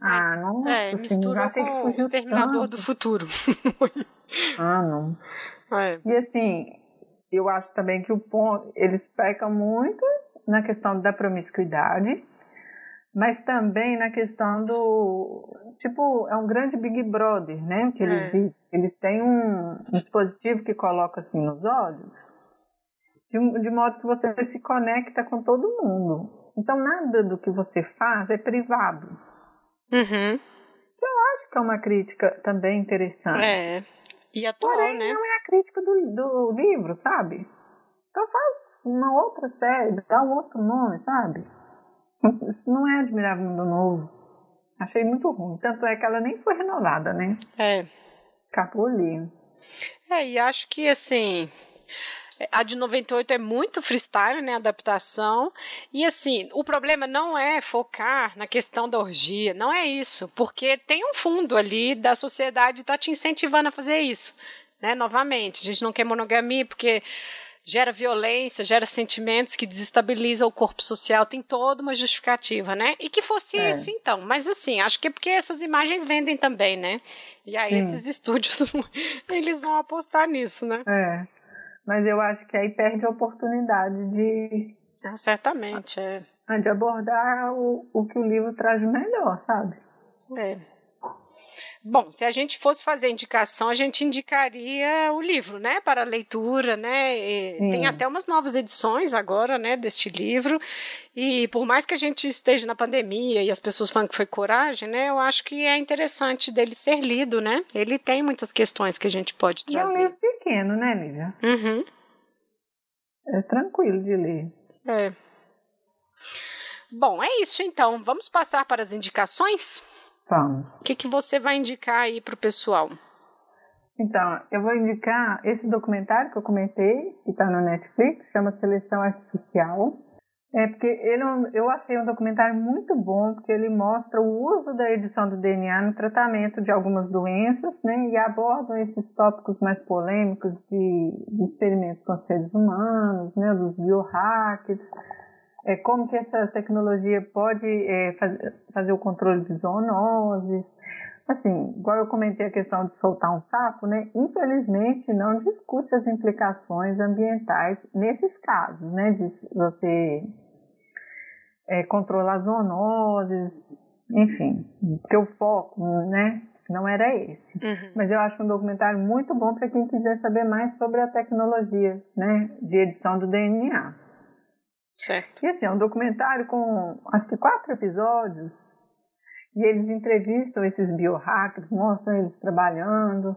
Ah, não. É, misturou assim, com o Exterminador tanto. do Futuro. ah, não. É. E assim, eu acho também que o ponto. Eles pecam muito na questão da promiscuidade, mas também na questão do. Tipo, é um grande Big Brother, né? Que eles É. Eles têm um dispositivo que coloca assim nos olhos de, de modo que você se conecta com todo mundo. Então, nada do que você faz é privado. Uhum. Acho que é uma crítica também interessante. É. E atual, Porém, né? não é a crítica do, do livro, sabe? Então faz uma outra série, dá um outro nome, sabe? Isso não é Admirável Mundo Novo. Achei muito ruim. Tanto é que ela nem foi renovada, né? É. Acabou ali. É, e acho que assim. A de 98 é muito freestyle, né? Adaptação. E assim, o problema não é focar na questão da orgia, não é isso. Porque tem um fundo ali da sociedade tá te incentivando a fazer isso. Né? Novamente, a gente não quer monogamia porque gera violência, gera sentimentos que desestabilizam o corpo social, tem toda uma justificativa, né? E que fosse É. isso, então. Mas assim, acho que é porque essas imagens vendem também, né? E aí Sim. esses estúdios, eles vão apostar nisso, né? É. Mas eu acho que aí perde a oportunidade de, Ah, certamente, é. de abordar o, o que o livro traz melhor, sabe? É. Bom, se a gente fosse fazer indicação, a gente indicaria o livro, né, para leitura, né? Tem até umas novas edições agora, né, deste livro. E por mais que a gente esteja na pandemia e as pessoas falam que foi coragem, né, eu acho que é interessante dele ser lido, né? Ele tem muitas questões que a gente pode E é um trazer. livro pequeno, né, Lívia? Uhum. É tranquilo de ler. É. Bom, é isso então. Vamos passar para as indicações? Vamos. O que, que você vai indicar aí para o pessoal? Então, eu vou indicar esse documentário que eu comentei, que está no Netflix, chama Seleção Artificial. É porque ele, é eu achei um documentário muito bom, porque ele mostra o uso da edição do DNA no tratamento de algumas doenças, né? E abordam esses tópicos mais polêmicos de, de experimentos com seres humanos, né? Dos biohackers, é, como que essa tecnologia pode é, faz- fazer o controle de zoonoses. assim, igual eu comentei a questão de soltar um sapo, né? Infelizmente não discute as implicações ambientais nesses casos, né? De você é, controlar zoonoses, enfim, porque o foco, né? Não era esse. Uhum. Mas eu acho um documentário muito bom para quem quiser saber mais sobre a tecnologia, né? De edição do DNA. Certo. E assim, é um documentário com acho que quatro episódios e eles entrevistam esses biohackers, mostram eles trabalhando.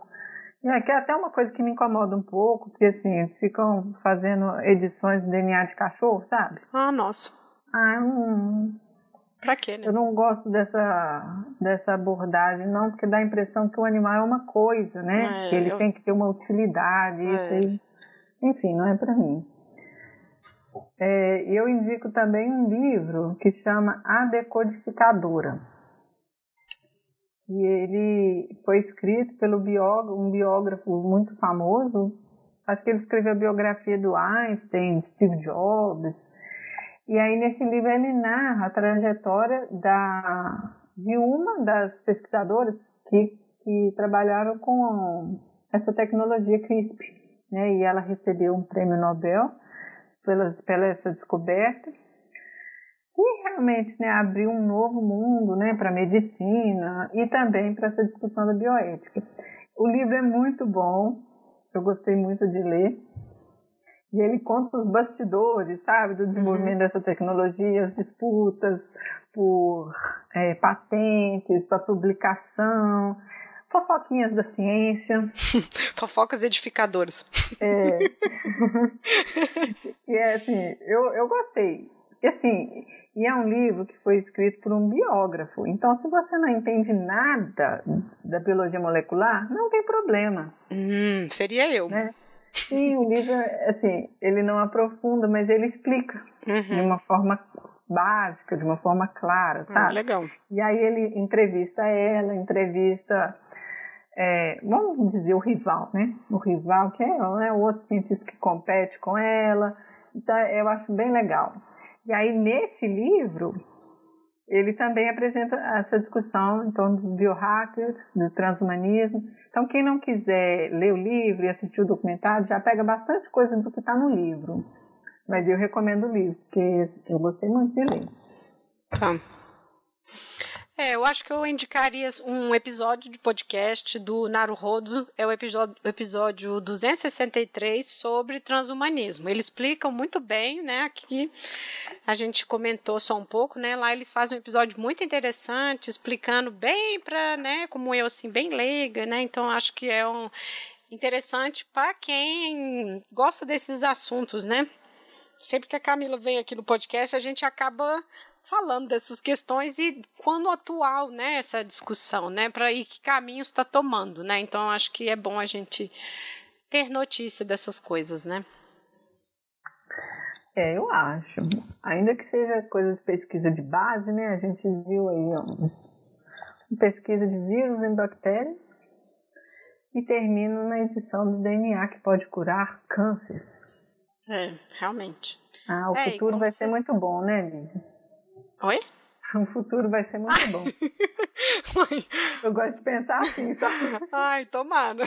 E aqui é até uma coisa que me incomoda um pouco, porque assim, eles ficam fazendo edições de DNA de cachorro, sabe? Ah, nossa. Ah, eu não. Pra quê, né? Eu não gosto dessa, dessa abordagem, não, porque dá a impressão que o animal é uma coisa, né? É, que ele eu... tem que ter uma utilidade, é. isso aí. Enfim, não é para mim. É, eu indico também um livro que chama A Decodificadora e ele foi escrito pelo biógrafo, um biógrafo muito famoso. Acho que ele escreveu a biografia do Einstein, Steve Jobs. E aí nesse livro ele narra a trajetória da, de uma das pesquisadoras que, que trabalharam com essa tecnologia CRISP. Né? E ela recebeu um prêmio Nobel pela, pela essa descoberta e realmente né, abriu um novo mundo né, para a medicina e também para essa discussão da bioética. O livro é muito bom, eu gostei muito de ler. E ele conta os bastidores, sabe, do desenvolvimento uhum. dessa tecnologia, as disputas por é, patentes, para publicação, fofoquinhas da ciência. Fofocas edificadoras. É. e é assim, eu, eu gostei. E assim, e é um livro que foi escrito por um biógrafo. Então, se você não entende nada da biologia molecular, não tem problema. Hum, seria eu. Né? E o livro, assim, ele não aprofunda, mas ele explica uhum. de uma forma básica, de uma forma clara, sabe? Hum, legal. E aí ele entrevista ela, entrevista, é, vamos dizer, o rival, né? O rival que é, é o outro cientista que compete com ela. Então, eu acho bem legal. E aí, nesse livro, ele também apresenta essa discussão em torno dos biohackers, do transhumanismo. Então, quem não quiser ler o livro e assistir o documentário, já pega bastante coisa do que está no livro. Mas eu recomendo o livro, porque eu gostei muito de ler. Tá. É, eu acho que eu indicaria um episódio de podcast do Naruhodo, é o episódio, episódio 263 sobre transhumanismo. Eles explicam muito bem, né? Aqui a gente comentou só um pouco, né? Lá eles fazem um episódio muito interessante, explicando bem para, né, como eu assim, bem leiga, né? Então acho que é um interessante para quem gosta desses assuntos, né? Sempre que a Camila vem aqui no podcast, a gente acaba falando dessas questões e quando atual, né, essa discussão, né, para ir que caminho está tomando, né? Então acho que é bom a gente ter notícia dessas coisas, né? É, eu acho. Ainda que seja coisa de pesquisa de base, né? A gente viu aí ó, pesquisa de vírus em bactérias e termina na edição do DNA que pode curar cânceres. É, realmente. Ah, o é, futuro vai ser muito bom, né, Lídia? Oi? O futuro vai ser muito bom. Eu gosto de pensar assim, sabe? Ai, tomara.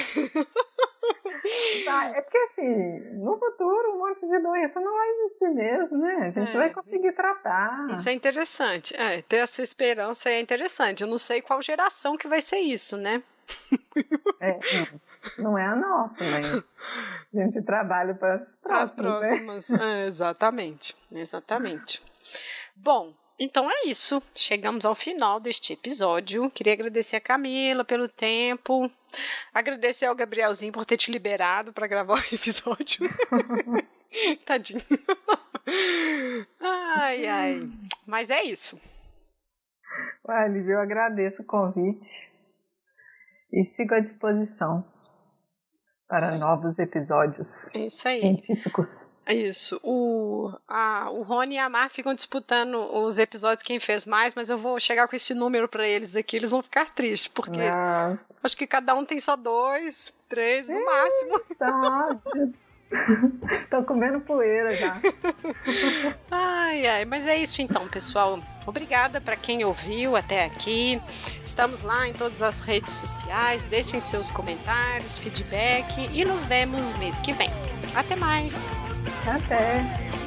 Tá, é porque assim, no futuro um monte de doença não vai existir mesmo, né? A gente é. vai conseguir tratar. Isso é interessante. É, ter essa esperança é interessante. Eu não sei qual geração que vai ser isso, né? É, não, é a nossa, mas a gente trabalha para as próximas. Né? É, exatamente, exatamente. Bom, então é isso. Chegamos ao final deste episódio. Queria agradecer a Camila pelo tempo. Agradecer ao Gabrielzinho por ter te liberado para gravar o episódio. Tadinho. ai, ai. Mas é isso. Olha, eu agradeço o convite e sigo à disposição para novos episódios é isso aí. científicos. Isso. O, a, o Rony e a Mar ficam disputando os episódios quem fez mais, mas eu vou chegar com esse número para eles aqui, eles vão ficar tristes, porque ah. acho que cada um tem só dois, três no máximo. Tô comendo poeira já. ai, ai, mas é isso então, pessoal. Obrigada para quem ouviu até aqui. Estamos lá em todas as redes sociais. Deixem seus comentários, feedback e nos vemos mês que vem. Até mais. Até.